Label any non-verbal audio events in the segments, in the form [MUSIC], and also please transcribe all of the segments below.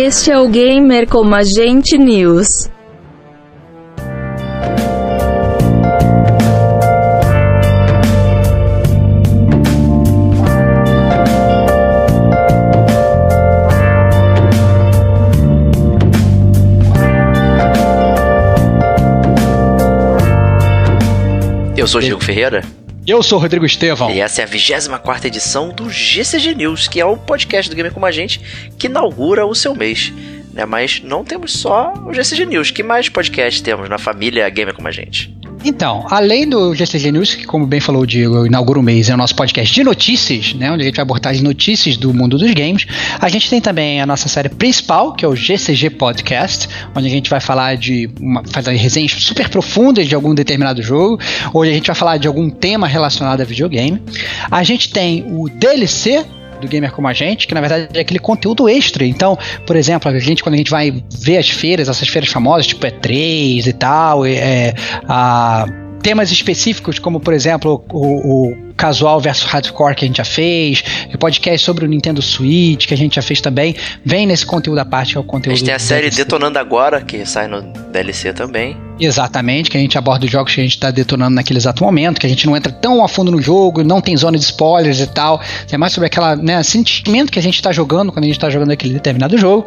Este é o Gamer como Agente News. Eu sou Diego Ferreira. Eu sou o Rodrigo Estevão. E essa é a 24 edição do GCG News, que é o podcast do Gamer Como a Gente que inaugura o seu mês. Né? Mas não temos só o GCG News. Que mais podcast temos na família Gamer Como a Gente? Então, além do GCG News, que como bem falou o Diego, inaugura o mês, é o nosso podcast de notícias, né, onde a gente vai abordar as notícias do mundo dos games. A gente tem também a nossa série principal, que é o GCG Podcast, onde a gente vai falar de uma, fazer resenhas super profundas de algum determinado jogo, onde a gente vai falar de algum tema relacionado a videogame. A gente tem o DLC do gamer como a gente, que na verdade é aquele conteúdo extra. Então, por exemplo, a gente, quando a gente vai ver as feiras, essas feiras famosas, tipo E3 e tal, é, a temas específicos, como por exemplo o, o casual versus hardcore que a gente já fez, o podcast sobre o Nintendo Switch que a gente já fez também, vem nesse conteúdo à parte, que é o conteúdo. A gente tem a série DLC. Detonando Agora, que sai no DLC também. Exatamente, que a gente aborda os jogos que a gente está detonando naquele exato momento, que a gente não entra tão a fundo no jogo, não tem zona de spoilers e tal. É mais sobre aquela né, sentimento que a gente está jogando quando a gente está jogando aquele determinado jogo.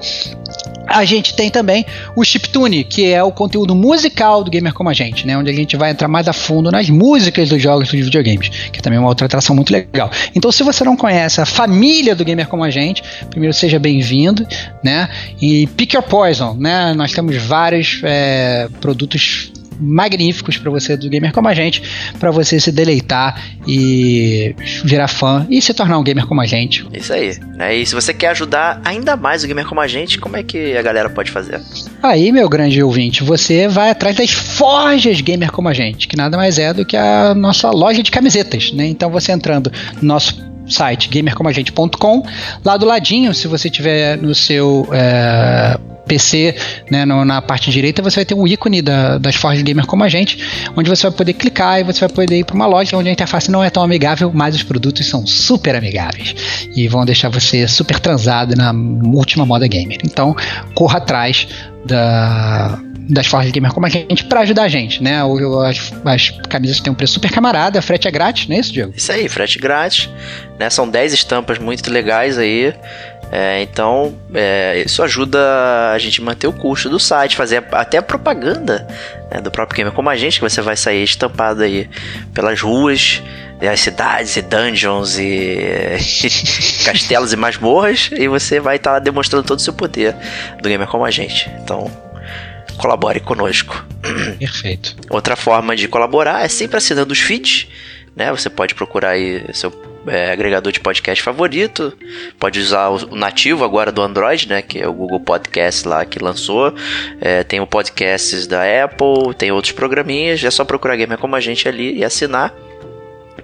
A gente tem também o Chiptune, que é o conteúdo musical do Gamer Como a Gente, né? Onde a gente vai entrar mais a fundo nas músicas dos jogos dos videogames, que é também uma outra atração muito legal. Então, se você não conhece a família do Gamer Como a Gente, primeiro seja bem-vindo, né? E pick your poison, né? Nós temos vários é, produtos magníficos para você do gamer como a gente, para você se deleitar e virar fã e se tornar um gamer como a gente. Isso aí. Né? E se você quer ajudar ainda mais o gamer como a gente, como é que a galera pode fazer? Aí, meu grande ouvinte, você vai atrás das forjas gamer como a gente, que nada mais é do que a nossa loja de camisetas, né? Então você entrando no nosso site gamercomagente.com. Lá do ladinho, se você tiver no seu é, PC, né, no, na parte direita, você vai ter um ícone da, das Forge Gamer como a gente, onde você vai poder clicar e você vai poder ir para uma loja onde a interface não é tão amigável, mas os produtos são super amigáveis e vão deixar você super transado na última moda gamer. Então, corra atrás da das Forge Gamer como a gente para ajudar a gente, né? As, as camisas têm um preço super camarada, frete é grátis, não é isso, Diego? Isso aí, frete grátis, né? São 10 estampas muito legais aí. É, então, é, isso ajuda a gente manter o custo do site, fazer até a propaganda né, do próprio gamer, como a gente, que você vai sair estampado aí pelas ruas, as cidades e dungeons e [LAUGHS] castelos e masmorras, e você vai estar tá demonstrando todo o seu poder do gamer como a gente. Então, colabore conosco. Perfeito. Outra forma de colaborar é sempre assinando os feeds, né? Você pode procurar aí seu é, agregador de podcast favorito. Pode usar o nativo agora do Android, né? Que é o Google Podcast lá que lançou. É, tem o podcasts da Apple, tem outros programinhas. É só procurar Gamer como a gente ali e assinar.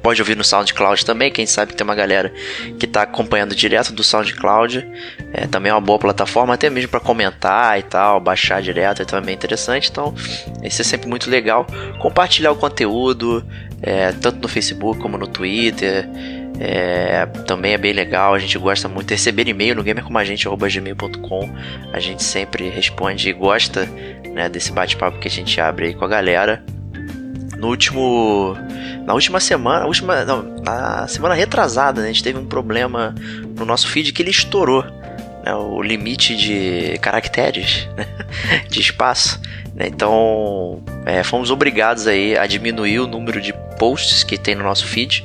Pode ouvir no SoundCloud também, quem sabe tem uma galera que está acompanhando direto do SoundCloud. É também é uma boa plataforma, até mesmo para comentar e tal, baixar direto, então é bem interessante. Então, isso é sempre muito legal. Compartilhar o conteúdo, é, tanto no Facebook como no Twitter. É, também é bem legal, a gente gosta muito de receber e-mail no gamercomagente.gmail.com A gente sempre responde e gosta né, desse bate-papo que a gente abre aí com a galera. No último. Na última semana. Última, não, na semana retrasada, né, a gente teve um problema no nosso feed que ele estourou. Né, o limite de caracteres né, [LAUGHS] de espaço. Né, então é, fomos obrigados aí a diminuir o número de posts que tem no nosso feed?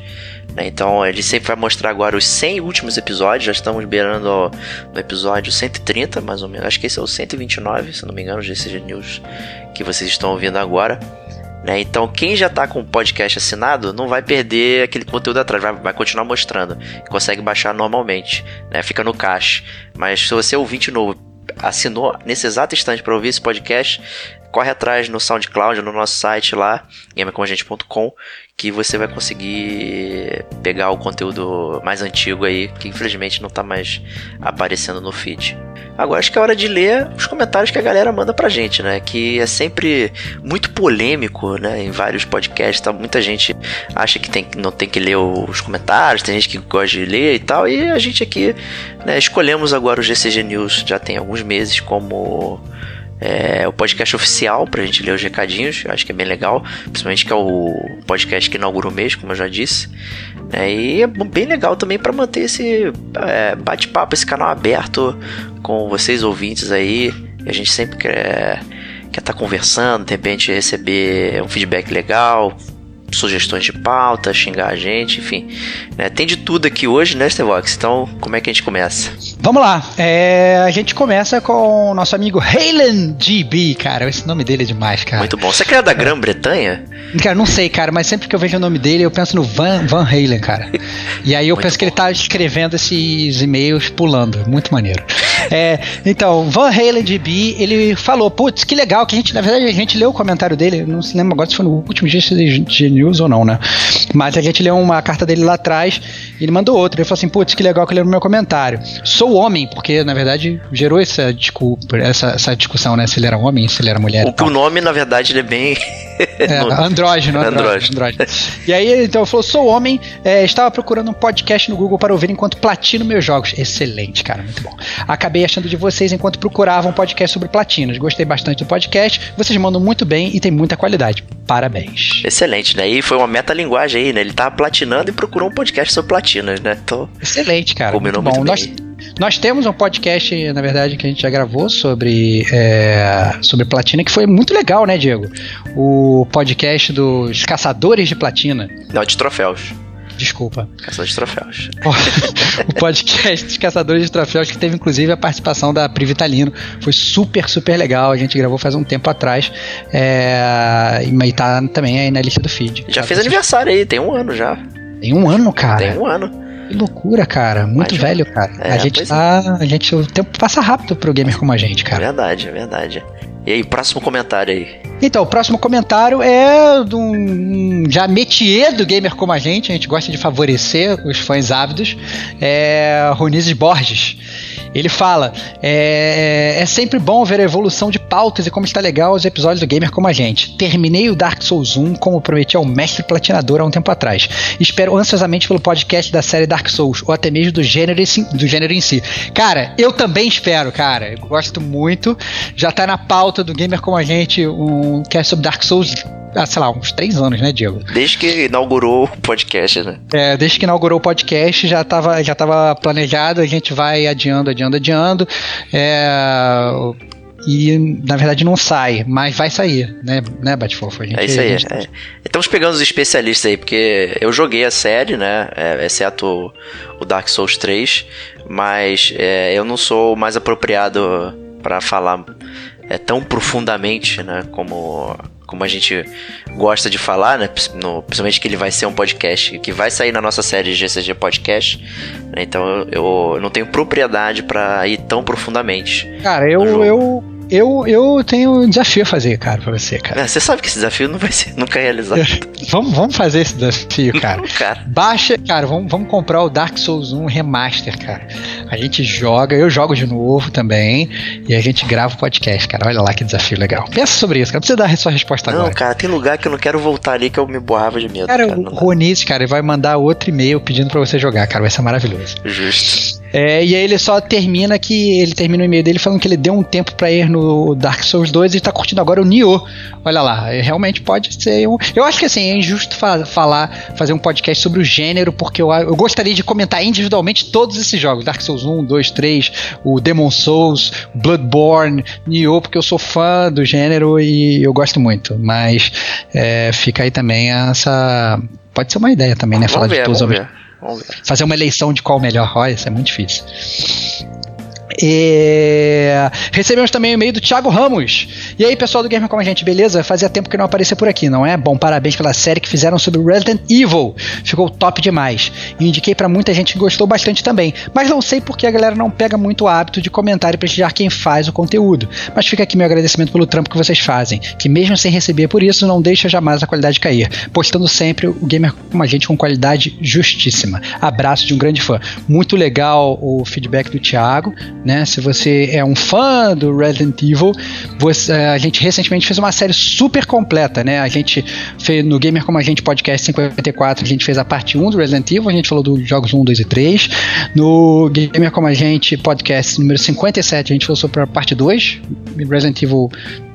Então ele sempre vai mostrar agora os 100 últimos episódios. Já estamos beirando ó, no episódio 130, mais ou menos. Acho que esse é o 129, se não me engano, o GCG News que vocês estão ouvindo agora. Né? Então, quem já está com o podcast assinado não vai perder aquele conteúdo atrás, vai, vai continuar mostrando. Consegue baixar normalmente, né? fica no cache. Mas se você é ouvinte novo, assinou nesse exato instante para ouvir esse podcast, corre atrás no SoundCloud, no nosso site lá, gamercomagente.com, que você vai conseguir pegar o conteúdo mais antigo aí, que infelizmente não está mais aparecendo no feed. Agora acho que é hora de ler os comentários que a galera manda pra gente, né? Que é sempre muito polêmico, né? Em vários podcasts, tá? muita gente acha que tem, não tem que ler os comentários, tem gente que gosta de ler e tal, e a gente aqui né, escolhemos agora o GCG News já tem alguns meses como é, o podcast oficial pra gente ler os recadinhos, acho que é bem legal, principalmente que é o podcast que inaugura o mês, como eu já disse. É, e é bem legal também para manter esse é, bate-papo, esse canal aberto com vocês ouvintes aí. A gente sempre quer quer estar tá conversando, de repente receber um feedback legal, sugestões de pauta, xingar a gente, enfim. Né? Tem de tudo aqui hoje, né, Stevox? Então, como é que a gente começa? Vamos lá. É, a gente começa com o nosso amigo Halen GB, cara. Esse nome dele é demais, cara. Muito bom. Você é da Grã-Bretanha? Cara, não sei, cara, mas sempre que eu vejo o nome dele, eu penso no Van, Van Halen, cara. [LAUGHS] E aí eu penso bom. que ele tá escrevendo esses e-mails pulando. Muito maneiro. É, então, Van Halen GB, ele falou, putz, que legal, que a gente, na verdade, a gente leu o comentário dele, não se lembra agora se foi no último dia de news ou não, né? Mas a gente leu uma carta dele lá atrás, e ele mandou outra, ele falou assim, putz, que legal que ele leu no meu comentário. Sou homem, porque, na verdade, gerou essa, desculpa, essa, essa discussão, né, se ele era homem, se ele era mulher. O, o nome, na verdade, ele é bem... é, [LAUGHS] andrógeno, andrógeno, andrógeno. E aí, então, ele falou, sou homem, é, estava procurando um podcast no Google para ouvir enquanto platino meus jogos. Excelente, cara, muito bom. Acabei achando de vocês enquanto procurava um podcast sobre platinas. Gostei bastante do podcast, vocês mandam muito bem e tem muita qualidade. Parabéns. Excelente, né? E foi uma metalinguagem aí, né? Ele tava platinando e procurou um podcast sobre platinas, né? Então, Excelente, cara. Combinou muito, muito Nós, nós temos um podcast, na verdade, que a gente já gravou sobre, é, sobre platina, que foi muito legal, né, Diego? O podcast dos caçadores de platina. Não, de troféus. Desculpa. Caçador de troféus. [LAUGHS] o podcast dos Caçadores de Troféus, que teve inclusive a participação da Pri Vitalino. Foi super, super legal. A gente gravou faz um tempo atrás. É... E tá também aí na lista do feed. Já tá fez aniversário aí, tem um ano já. Tem um ano, cara. Tem um ano. Que loucura, cara. Muito velho, cara. É, a gente tá. É. A gente, o tempo passa rápido pro gamer como a gente, cara. É verdade, é verdade. E aí, próximo comentário aí. Então, o próximo comentário é de um já métier do gamer como a gente, a gente gosta de favorecer os fãs ávidos, é Ronizes Borges. Ele fala: é, é, sempre bom ver a evolução de pautas e como está legal os episódios do Gamer como a gente. Terminei o Dark Souls 1 como prometi ao mestre platinador há um tempo atrás. Espero ansiosamente pelo podcast da série Dark Souls, ou até mesmo do gênero, do gênero em si. Cara, eu também espero, cara. Eu gosto muito. Já tá na pauta do Gamer como a gente um cast sobre Dark Souls há, sei lá, uns três anos, né, Diego? Desde que inaugurou o podcast, né? É, desde que inaugurou o podcast já estava já tava planejado, a gente vai adiando, adiando, adiando. É, e na verdade não sai, mas vai sair, né, né Batfofo? É isso aí. Gente... É. Estamos pegando os especialistas aí, porque eu joguei a série, né, é, exceto o Dark Souls 3, mas é, eu não sou mais apropriado para falar é, tão profundamente, né, como como a gente gosta de falar, né? No, principalmente que ele vai ser um podcast que vai sair na nossa série GCG Podcast. Né? Então eu, eu, não tenho propriedade para ir tão profundamente. Cara, eu, eu eu, eu tenho um desafio a fazer, cara, pra você, cara. É, você sabe que esse desafio não vai ser nunca realizado. vamos, vamos fazer esse desafio, cara. [LAUGHS] cara. Baixa, cara, vamos, vamos comprar o Dark Souls 1 Remaster, cara. A gente joga, eu jogo de novo também, e a gente grava o podcast, cara. Olha lá que desafio legal. Pensa sobre isso, cara. Não precisa dar a sua resposta não, agora. Não, cara, tem lugar que eu não quero voltar ali que eu me borrava de medo. Cara, cara o Ronis, cara, vai mandar outro e-mail pedindo pra você jogar, cara. Vai ser maravilhoso. Justo. É, e aí ele só termina que. Ele termina o e-mail dele falando que ele deu um tempo para ir no Dark Souls 2 e tá curtindo agora o Nioh. Olha lá, é, realmente pode ser um. Eu acho que assim, é injusto fa falar, fazer um podcast sobre o gênero, porque eu, eu gostaria de comentar individualmente todos esses jogos: Dark Souls 1, 2, 3, o Demon Souls, Bloodborne, Nioh, porque eu sou fã do gênero e eu gosto muito. Mas é, fica aí também essa Pode ser uma ideia também, né? Vamos Falar ver, de todos os. Fazer uma eleição de qual o melhor. Olha, isso é muito difícil. É... Recebemos também o e-mail do Thiago Ramos. E aí, pessoal do Gamer Como a Gente, beleza? Fazia tempo que não aparecia por aqui, não é? Bom, parabéns pela série que fizeram sobre Resident Evil. Ficou top demais. E indiquei pra muita gente que gostou bastante também. Mas não sei porque a galera não pega muito o hábito de comentar e prestigiar quem faz o conteúdo. Mas fica aqui meu agradecimento pelo trampo que vocês fazem, que mesmo sem receber por isso, não deixa jamais a qualidade cair. Postando sempre o Gamer Como a Gente com qualidade justíssima. Abraço de um grande fã. Muito legal o feedback do Thiago né? Se você é um fã do Resident Evil, você, a gente recentemente fez uma série super completa, né? A gente fez no Gamer Como a Gente Podcast 54, a gente fez a parte 1 do Resident Evil, a gente falou dos jogos 1, 2 e 3. No Gamer Como a Gente Podcast número 57, a gente falou sobre a parte 2, Resident Evil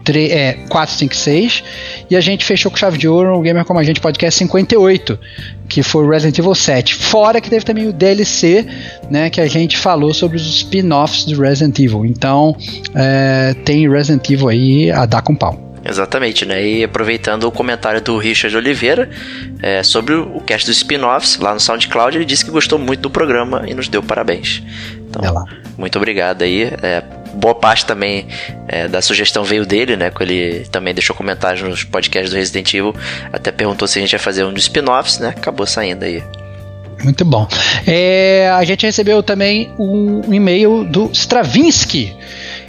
3, é, 4, 5, 6. E a gente fechou com chave de ouro no Gamer Como a Gente Podcast 58, que foi o Resident Evil 7. Fora que teve também o DLC, né, que a gente falou sobre os spin-offs do Resident Evil. Então, é, tem Resident Evil aí a dar com pau. Exatamente, né? E aproveitando o comentário do Richard Oliveira é, sobre o cast dos spin-offs lá no SoundCloud, ele disse que gostou muito do programa e nos deu parabéns. Então, É muito obrigado aí. É, boa parte também é, da sugestão veio dele, né? Que ele também deixou comentários nos podcasts do Resident Evil. Até perguntou se a gente ia fazer um dos spin-offs, né? Acabou saindo aí. Muito bom. É, a gente recebeu também um, e-mail do Stravinsky.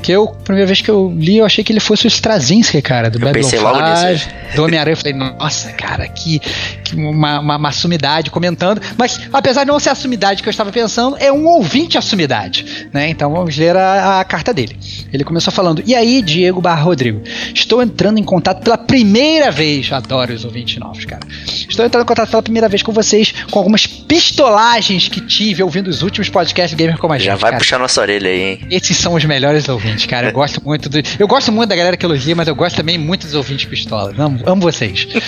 Que eu, primeira vez que eu li, eu achei que ele fosse o Straczynski, cara, do Eu Babylon pensei logo nisso, 5, do Homem-Aranha. Eu falei, nossa, cara, que, que uma, uma, uma sumidade comentando. Mas, apesar de não ser a sumidade que eu estava pensando, é um ouvinte a sumidade. Né? Então vamos ler a, a carta dele. Ele começou falando: E aí, Diego Barra Rodrigo? Estou entrando em contato pela primeira vez. Adoro os ouvintes novos, cara. Estou entrando em contato pela primeira vez com vocês com algumas pistolagens que tive ouvindo os últimos podcasts do Gamer como a gente. Já vai cara. puxar nossa orelha aí, hein? Esses são os melhores ouvintes, cara. Eu gosto muito do. Eu gosto muito da galera que elogia, mas eu gosto também muito dos ouvintes pistola. Amo, amo vocês. [LAUGHS]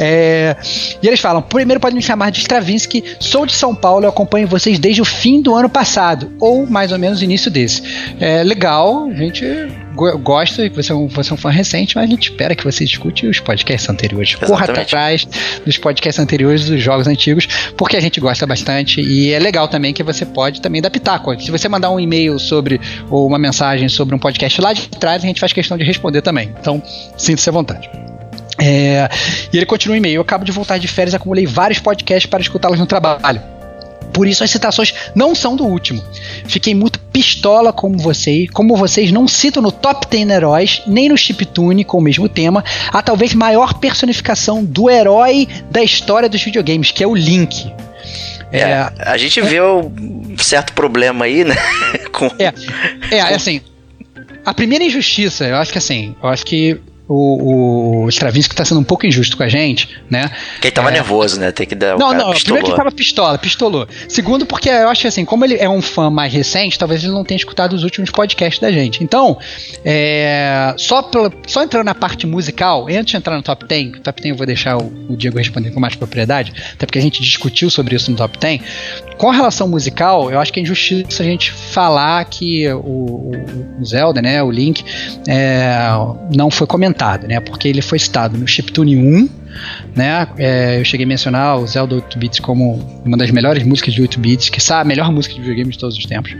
É, E eles falam: primeiro pode me chamar de Stravinsky, sou de São Paulo e acompanho vocês desde o fim do ano passado, ou mais ou menos início desse. É legal, a gente gosta que você é, um, você é um fã recente, mas a gente espera que você escute os podcasts anteriores. Corra Exatamente. atrás dos podcasts anteriores dos jogos antigos, porque a gente gosta bastante e é legal também que você pode também dar pitaco. Se você mandar um e-mail sobre ou uma mensagem sobre um podcast lá de trás, a gente faz questão de responder também. Então, sinta-se à vontade. É, e ele continua o e-mail. Eu acabo de voltar de férias, acumulei vários podcasts para escutá-los no trabalho. Por isso as citações não são do último. Fiquei muito pistola como vocês, como vocês não citam no Top 10 heróis, nem no Chiptune com o mesmo tema, a talvez maior personificação do herói da história dos videogames, que é o Link. É, a gente vê um certo problema aí, né? [LAUGHS] Com... É, é, é assim. A primeira injustiça, eu acho que assim, eu acho que o, o Stravinsky tá sendo um pouco injusto com a gente, né? Que ele tava É. nervoso, né? Tem que dar. Não, não, primeiro que pistolou. ele tava pistola, pistolou. Segundo, porque eu acho que assim, como ele é um fã mais recente, talvez ele não tenha escutado os últimos podcasts da gente. Então, é, só, pela- só entrando na parte musical, antes de entrar no top 10, o top 10 eu vou deixar o, o Diego responder com mais propriedade, até porque a gente discutiu sobre isso no top 10. Com relação musical, eu acho que é injustiça a gente falar que o, o- o Zelda, né, o Link, é, não foi comentado, né, porque ele foi citado no Chiptune 1, né? É, eu cheguei a mencionar o Zelda 8 bits como uma das melhores músicas de 8 bits, que sabe, a melhor música de videogame de todos os tempos.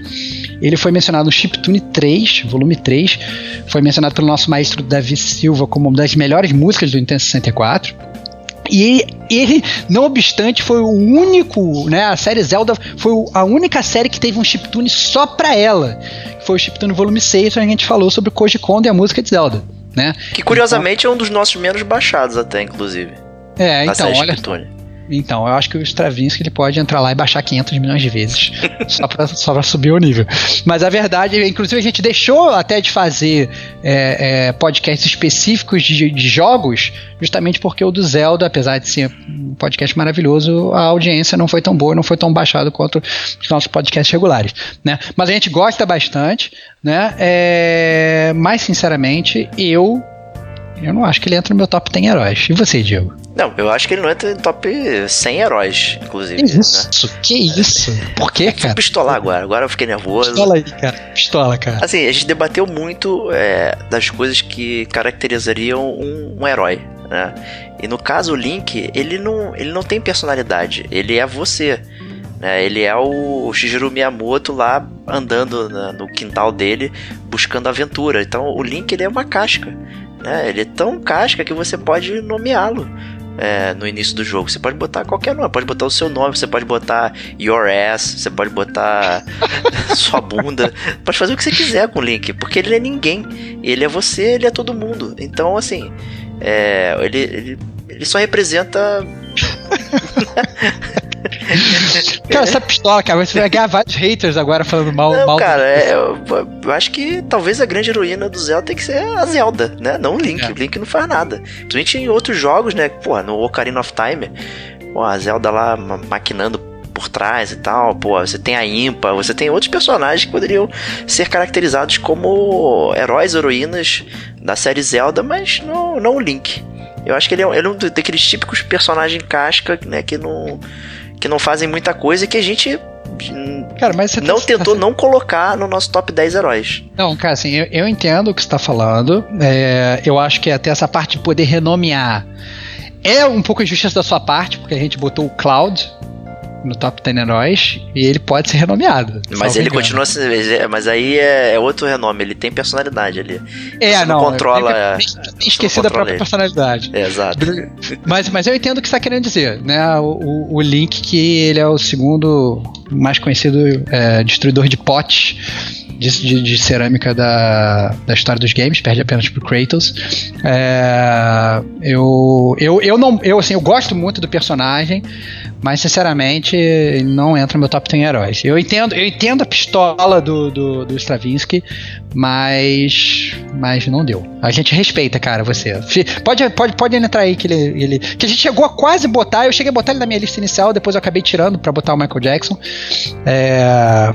Ele foi mencionado no Chiptune 3, volume 3, foi mencionado pelo nosso maestro Davi Silva como uma das melhores músicas do Nintendo 64. E ele, não obstante, foi o único, né? A série Zelda foi a única série que teve um chiptune só pra ela. Foi o chiptune volume 6, onde a gente falou sobre Koji Kondo e a música de Zelda, né? Que curiosamente é um dos nossos menos baixados, até, inclusive. É, então, olha. Então, eu acho que o Stravinsky ele pode entrar lá e baixar 500 milhões de vezes [LAUGHS] só pra, só pra subir o nível. Mas a verdade, inclusive a gente deixou até de fazer é, é, podcasts específicos de, de jogos, justamente porque o do Zelda, apesar de ser um podcast maravilhoso, a audiência não foi tão boa, não foi tão baixado quanto os nossos podcasts regulares. Né? Mas a gente gosta bastante, né? É, mas sinceramente, eu. Eu não acho que ele entra no meu top 10 heróis. E você, Diego? Não, eu acho que ele não entra no top 100 heróis, inclusive. Que né? isso? Que isso? Por que, cara? pistolar agora, agora eu fiquei nervoso. Pistola aí, cara. Pistola, cara. Assim, a gente debateu muito é, das coisas que caracterizariam um, um herói. né? E no caso o Link, ele não, ele não tem personalidade, ele é você. Né? Ele é o Shigeru Miyamoto lá andando na, no quintal dele buscando aventura. Então o Link ele é uma casca. Né? Ele é tão casca que você pode nomeá-lo. É, no início do jogo. Você pode botar qualquer nome, pode botar o seu nome, você pode botar your ass, você pode botar [LAUGHS] sua bunda, pode fazer o que você quiser com o Link, porque ele é ninguém. Ele é você, ele é todo mundo. Então, assim, é, ele, ele, ele só representa. [LAUGHS] [LAUGHS] cara, essa pistola, cara, você vai ganhar vários haters agora falando mal. Não, mal cara, é, eu, eu, acho que talvez a grande heroína do Zelda tem que ser a Zelda, né? Não o Link. É. O Link não faz nada. Principalmente em outros jogos, né? Pô, no Ocarina of Time, pô, a Zelda lá maquinando por trás e tal. Pô, você tem a Impa, você tem outros personagens que poderiam ser caracterizados como heróis, heroínas da série Zelda, mas não, não o Link. Eu acho que ele é, ele é um daqueles típicos personagens casca, né, que não que não fazem muita coisa e que a gente Cara, mas você não tá, tentou não colocar no nosso top 10 heróis. Não, cara, assim, eu, eu entendo o que você está falando. É, eu acho que até essa parte de poder renomear é um pouco injustiça da sua parte, porque a gente botou o Cloud no top 10 heróis e ele pode ser renomeado. Mas ele continua Mas aí é, é, outro renome, ele tem personalidade ali. É, Você não, não controla. Tem, tem esquecido a própria ele. personalidade. É, exato. Mas, mas eu entendo o que você está querendo dizer, né? O, o, o, Link, que ele é o segundo mais conhecido é, destruidor de potes. De, de, cerâmica da, da história dos games, perde apenas pro Kratos. É, eu, eu, eu não. Eu, assim, eu gosto muito do personagem, mas, sinceramente, não entra no meu top 10 heróis. Eu entendo, eu entendo a pistola do, do, do Stravinsky, mas. Mas não deu. A gente respeita, cara, você. Pode, pode, pode entrar aí que ele, ele. Que a gente chegou a quase botar. Eu cheguei a botar ele na minha lista inicial, depois eu acabei tirando para botar o Michael Jackson. É.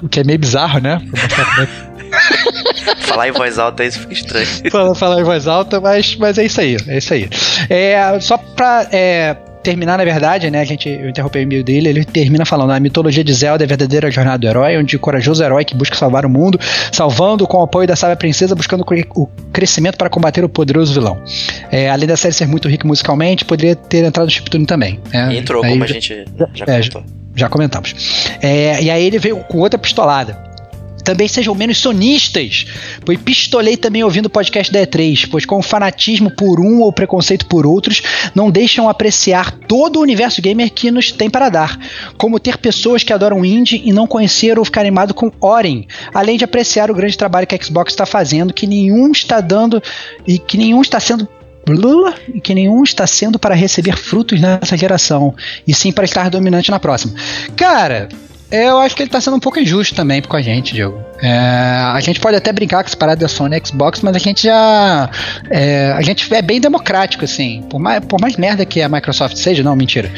O que é meio bizarro, né? [LAUGHS] falar em voz alta isso fica estranho. [LAUGHS] falar, falar em voz alta, mas, mas é isso aí. É isso aí. É, só pra. É, terminar, na verdade, né? A gente, eu interrompi o e-mail dele, ele termina falando: a mitologia de Zelda é a verdadeira jornada do herói, onde o corajoso herói que busca salvar o mundo, salvando com o apoio da sábia princesa, buscando o crescimento para combater o poderoso vilão. É, além da série ser muito rica musicalmente, poderia ter entrado no chiptune também. Né? entrou, aí, como a gente já, já é, comentou. Já comentamos. É, e aí ele veio com outra pistolada também sejam menos sonistas, pois pistolei também ouvindo o podcast da E3, pois com fanatismo por um ou preconceito por outros, não deixam apreciar todo o universo gamer que nos tem para dar, como ter pessoas que adoram indie e não conheceram ou ficar animado com Oren, além de apreciar o grande trabalho que a Xbox está fazendo, que nenhum está dando e que nenhum está sendo e que nenhum está sendo para receber frutos nessa geração, e sim para estar dominante na próxima. Cara, eu acho que ele tá sendo um pouco injusto também com a gente, Diego. É, a gente pode até brincar com essa parada da Sony Xbox, mas a gente já. É, a gente é bem democrático, assim. Por mais, por mais merda que a Microsoft seja, não, mentira.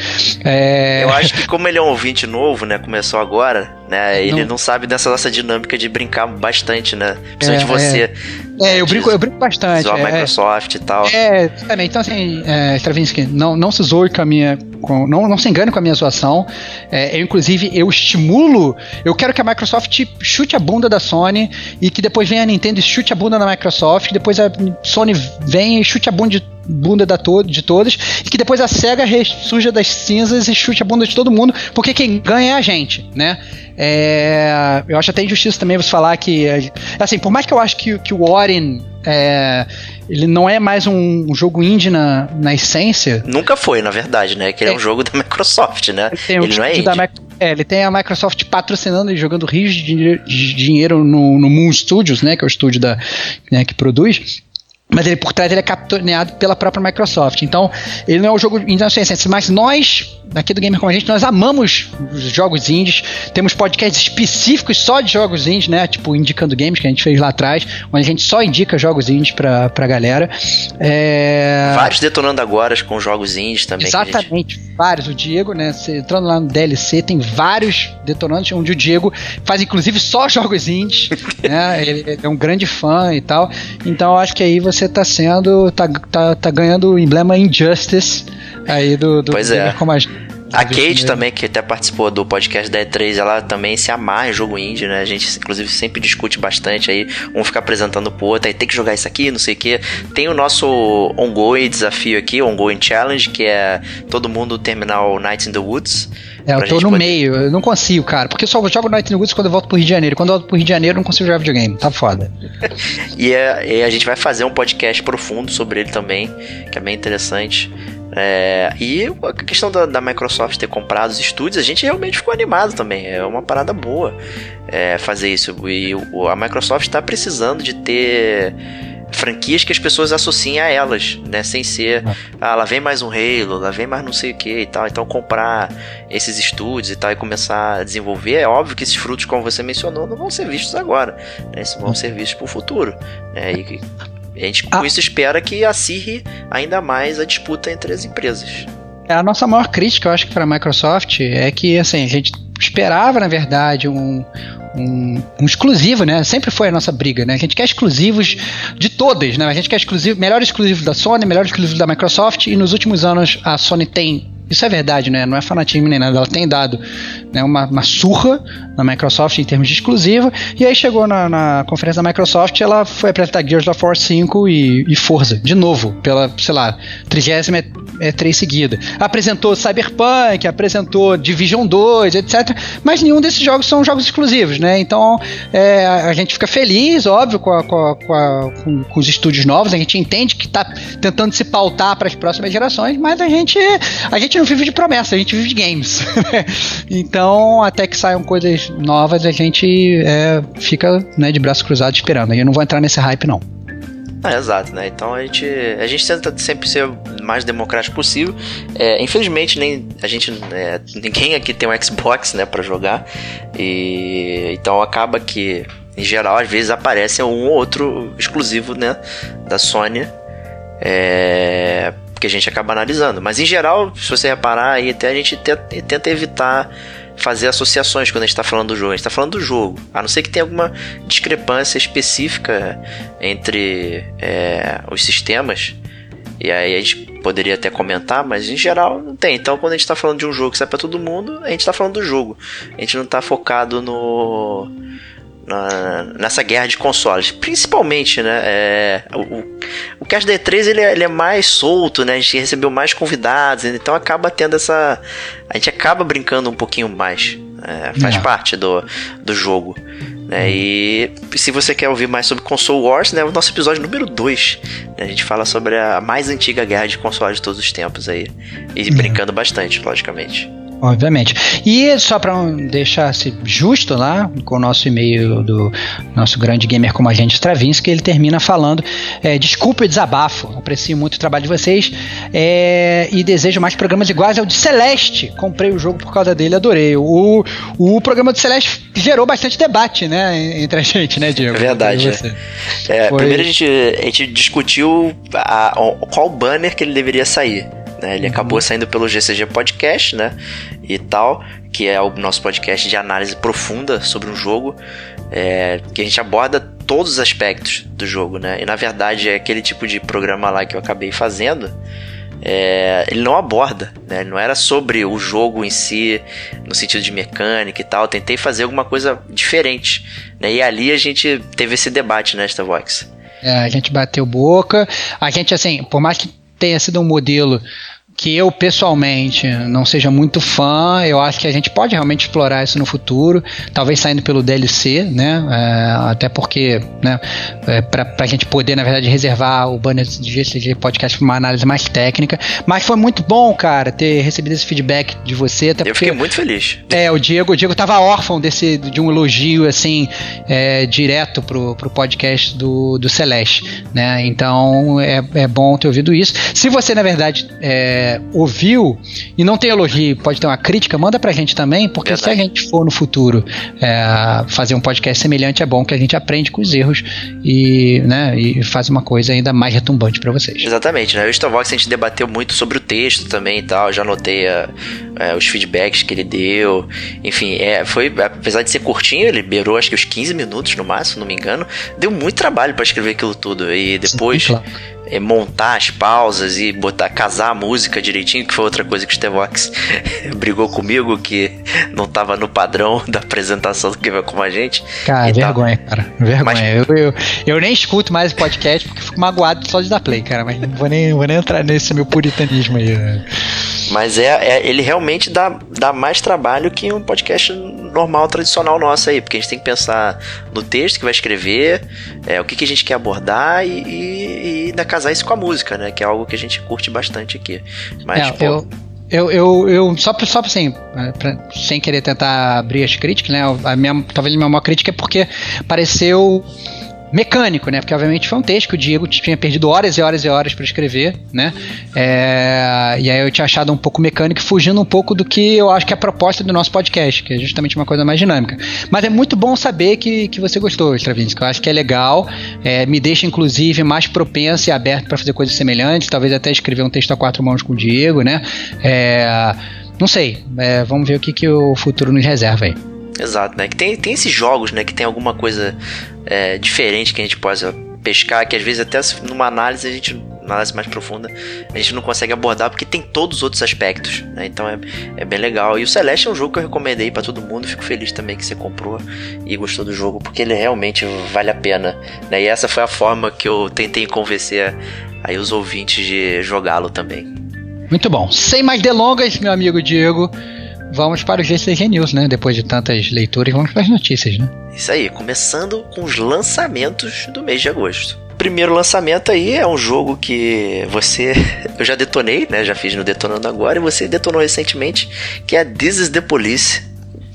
É... Eu acho que como ele é um ouvinte novo, né? Começou agora, né? Ele não, não sabe dessa nossa dinâmica de brincar bastante, né? Principalmente é, você. É, eu brinco, eu brinco bastante. a é, Microsoft e tal. É, também. Então, assim, é, Stravinsky, não, não se zoe com a minha. Com, não, não se engane com a minha zoação. É, eu, inclusive, eu estimulo. Eu quero que a Microsoft chute a bunda da Sony e que depois venha a Nintendo e chute a bunda da Microsoft. Depois a Sony venha e chute a bunda de bunda da to de todos e que depois a SEGA ressurja das cinzas e chute a bunda de todo mundo, porque quem ganha é a gente, né? É, eu acho até injustiça também você falar que. Assim, por mais que eu acho que, que o Warren. É, ele não é mais um, um, jogo indie na, na essência. Nunca foi, na verdade, né? Que ele é, é um jogo da Microsoft, né? Ele, ele não é indie. Da, é, ele tem a Microsoft patrocinando e jogando rios de, dinheiro no, no Moon Studios, né? Que é o estúdio da, né, que produz mas ele por trás ele é capitaneado pela própria Microsoft. Então, ele não é um jogo assim, mas nós, aqui do Gamer com a gente, nós amamos os jogos indies. Temos podcasts específicos só de jogos indies, né? Tipo Indicando Games, que a gente fez lá atrás, onde a gente só indica jogos indies pra, pra galera. É... Vários detonando agora com jogos indies também. Exatamente, gente... vários. O Diego, né? Entrando lá no DLC, tem vários detonantes, onde o Diego faz inclusive só [LAUGHS] jogos indies. né? Ele é um grande fã e tal. Então, eu acho que aí você você tá sendo. tá, tá, tá ganhando o emblema Injustice aí do, do pois é. como a A Kate também, que até participou do podcast da E3, ela também se amarra em jogo indie, né? A gente, inclusive, sempre discute bastante aí. Um fica apresentando pro outro, aí tem que jogar isso aqui, não sei o quê. Tem o nosso ongoing desafio aqui, ongoing challenge, que é todo mundo terminar o Night in the Woods. É, eu tô no poder... meio, eu não consigo, cara. Porque eu só jogo Night in the Woods quando eu volto pro Rio de Janeiro. Quando eu volto pro Rio de Janeiro, eu não consigo jogar videogame. Tá foda. [LAUGHS] e, é, e a gente vai fazer um podcast profundo sobre ele também, que é bem interessante. É, e a questão da, da, Microsoft ter comprado os estúdios, a gente realmente ficou animado também. É uma parada boa é, fazer isso. E o, a Microsoft está precisando de ter franquias que as pessoas associem a elas, né? Sem ser, ah, lá vem mais um Halo, lá vem mais não sei o que e tal. Então comprar esses estúdios e tal e começar a desenvolver, é óbvio que esses frutos, como você mencionou, não vão ser vistos agora, né? Esses vão ser vistos para o futuro. Né? E a gente com ah. isso espera que acirre ainda mais a disputa entre as empresas. A nossa maior crítica, eu acho que para a Microsoft é que assim, a gente esperava, na verdade, um, um, um, exclusivo, né? Sempre foi a nossa briga, né? A gente quer exclusivos de todas, né? A gente quer exclusivo, melhor exclusivo da Sony, melhor exclusivo da Microsoft, e nos últimos anos a Sony tem isso é verdade, né? Não é fanatismo nem nada. Ela tem dado né, uma, uma surra na Microsoft em termos de exclusivo. E aí chegou na, na conferência da Microsoft, ela foi apresentar Gears of War 5 e, e Forza, de novo, pela, sei lá, trigésima é, três seguida. Apresentou Cyberpunk, apresentou Division 2, etc. Mas nenhum desses jogos são jogos exclusivos, né? Então é, a gente fica feliz, óbvio, com, a, com, a, com, a, com, os estúdios novos. A gente entende que está tentando se pautar para as próximas gerações, mas a gente, a gente não vive de promessa, a gente vive de games. [LAUGHS] então, até que saiam coisas novas, a gente é, fica né, de braço cruzado esperando. Eu não vou entrar nesse hype, não. É, exato, né? Então a gente, a gente tenta sempre ser o mais democrático possível. É, infelizmente, nem a gente, é, ninguém aqui tem um Xbox, né, para jogar. E então acaba que, em geral, às vezes aparece um ou outro exclusivo, né, da Sony. É, que a gente acaba analisando. Mas em geral, se você reparar, aí até a gente tenta evitar fazer associações quando a gente está falando do jogo. A gente está falando do jogo. A não ser que tenha alguma discrepância específica entre é, os sistemas. E aí a gente poderia até comentar, mas em geral não tem. Então quando a gente está falando de um jogo que sai para todo mundo, a gente está falando do jogo. A gente não está focado no na, nessa guerra de consoles. Principalmente, né? É, o, o Cast D3 ele é, ele é, mais solto, né? A gente recebeu mais convidados, então acaba tendo essa. A gente acaba brincando um pouquinho mais. É, faz é. parte do, do jogo. Né? E se você quer ouvir mais sobre Console Wars, né? O nosso episódio número 2. Né? A gente fala sobre a mais antiga guerra de consoles de todos os tempos aí. E brincando bastante, logicamente. Obviamente. E só para deixar-se justo lá, com o nosso e-mail do nosso grande gamer como a gente Stravinsky, ele termina falando: é, desculpa o desabafo, aprecio muito o trabalho de vocês é, e desejo mais programas iguais ao de Celeste. Comprei o jogo por causa dele, adorei. O, o programa de Celeste gerou bastante debate, né, entre a gente, né, Diego? É verdade. É. Foi... Primeiro a gente, a gente discutiu a, a, qual banner que ele deveria sair. Né? Ele uhum. acabou saindo pelo GCG Podcast, né? E tal, que é o nosso podcast de análise profunda sobre um jogo, é, que a gente aborda todos os aspectos do jogo, né? E na verdade é aquele tipo de programa lá que eu acabei fazendo. É, ele não aborda, né? Ele não era sobre o jogo em si, no sentido de mecânica e tal. Eu tentei fazer alguma coisa diferente, né? E ali a gente teve esse debate, né, Vox? É, a gente bateu boca. A gente, assim, por mais que tenha sido um modelo que eu pessoalmente não seja muito fã, eu acho que a gente pode realmente explorar isso no futuro, talvez saindo pelo DLC, né? É, até porque, né, é, para a gente poder, na verdade, reservar o banner de GCG Podcast para uma análise mais técnica. Mas foi muito bom, cara, ter recebido esse feedback de você. Até eu porque, fiquei muito feliz. É, o Diego, o Diego tava órfão desse, de um elogio, assim, é, direto pro, pro podcast do, do Celeste, né? Então é, é bom ter ouvido isso. Se você, na verdade, é, é, ouviu e não tem elogio, pode ter uma crítica, manda pra gente também, porque Verdade. se a gente for no futuro é, fazer um podcast semelhante, é bom que a gente aprende com os erros e, né, e faz uma coisa ainda mais retumbante para vocês. Exatamente, né? O Starvox a gente debateu muito sobre o texto também e tal, já anotei a, é, a, os feedbacks que ele deu, enfim, é, foi, apesar de ser curtinho, ele beirou acho que os 15 minutos no máximo, se não me engano, deu muito trabalho para escrever aquilo tudo e depois... Sim, claro é, montar as pausas e botar casar a música direitinho, que foi outra coisa que o Stevox [LAUGHS] brigou comigo, que não tava no padrão da apresentação do que vai com a gente. Cara, E vergonha, cara. Vergonha. Mas- Eu, eu, eu nem escuto mais o podcast porque fico magoado só de dar play, cara. Mas não vou nem, vou nem entrar nesse meu puritanismo aí. né? Mas é, é- ele realmente dá, dá mais trabalho que um podcast normal, tradicional nosso aí, porque a gente tem que pensar no texto que vai escrever, é, o que, que a gente quer abordar e, e, e ainda casar isso com a música, né? Que é algo que a gente curte bastante aqui. Mas, É, pô, eu, eu, eu, eu- só, pra- só pra, assim, pra- sem querer tentar abrir as críticas, né? A minha, talvez a minha maior crítica é porque pareceu mecânico, né? Porque obviamente foi um texto que o Diego tinha perdido horas e horas e horas para escrever, né? É, e aí eu tinha achado um pouco mecânico, fugindo um pouco do que eu acho que é a proposta do nosso podcast, que é justamente uma coisa mais dinâmica. Mas é muito bom saber que, que você gostou, Stravinsky. Eu acho que é legal, é, me deixa inclusive mais propenso e aberto para fazer coisas semelhantes, talvez até escrever um texto a quatro mãos com o Diego, né? É, não sei, é, vamos ver o que, que o futuro nos reserva aí. Exato, né? Que tem, tem esses jogos, né? Que tem alguma coisa é, diferente que a gente possa pescar, que às vezes até numa análise a gente. Análise mais profunda, a gente não consegue abordar porque tem todos os outros aspectos, né? Então é, é bem legal. E o Celeste é um jogo que eu recomendei pra todo mundo. Fico feliz também que você comprou e gostou do jogo, porque ele realmente vale a pena. Né? E essa foi a forma que eu tentei convencer aí os ouvintes de jogá-lo também. Muito bom. Sem mais delongas, meu amigo Diego, vamos para o GCG News, né? Depois de tantas leituras, vamos para as notícias, né? Isso aí, começando com os lançamentos do mês de agosto. Primeiro lançamento aí é um jogo que você. [LAUGHS] Eu já detonei, né? Já fiz no Detonando Agora, e você detonou recentemente, que é This is the Police,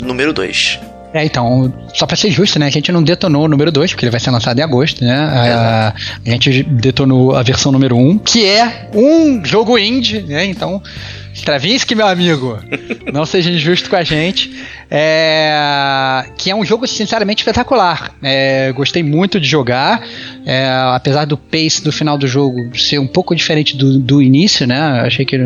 número 2. É, então, só pra ser justo, né? A gente não detonou o número 2, porque ele vai ser lançado em agosto, né? A, a gente detonou a versão número 1, um, que é um jogo indie, né? Então, Stravinsky, meu amigo, não seja injusto com a gente. É, que é um jogo, sinceramente, espetacular. É, gostei muito de jogar, é, apesar do pace do final do jogo ser um pouco diferente do, do início, né? Achei que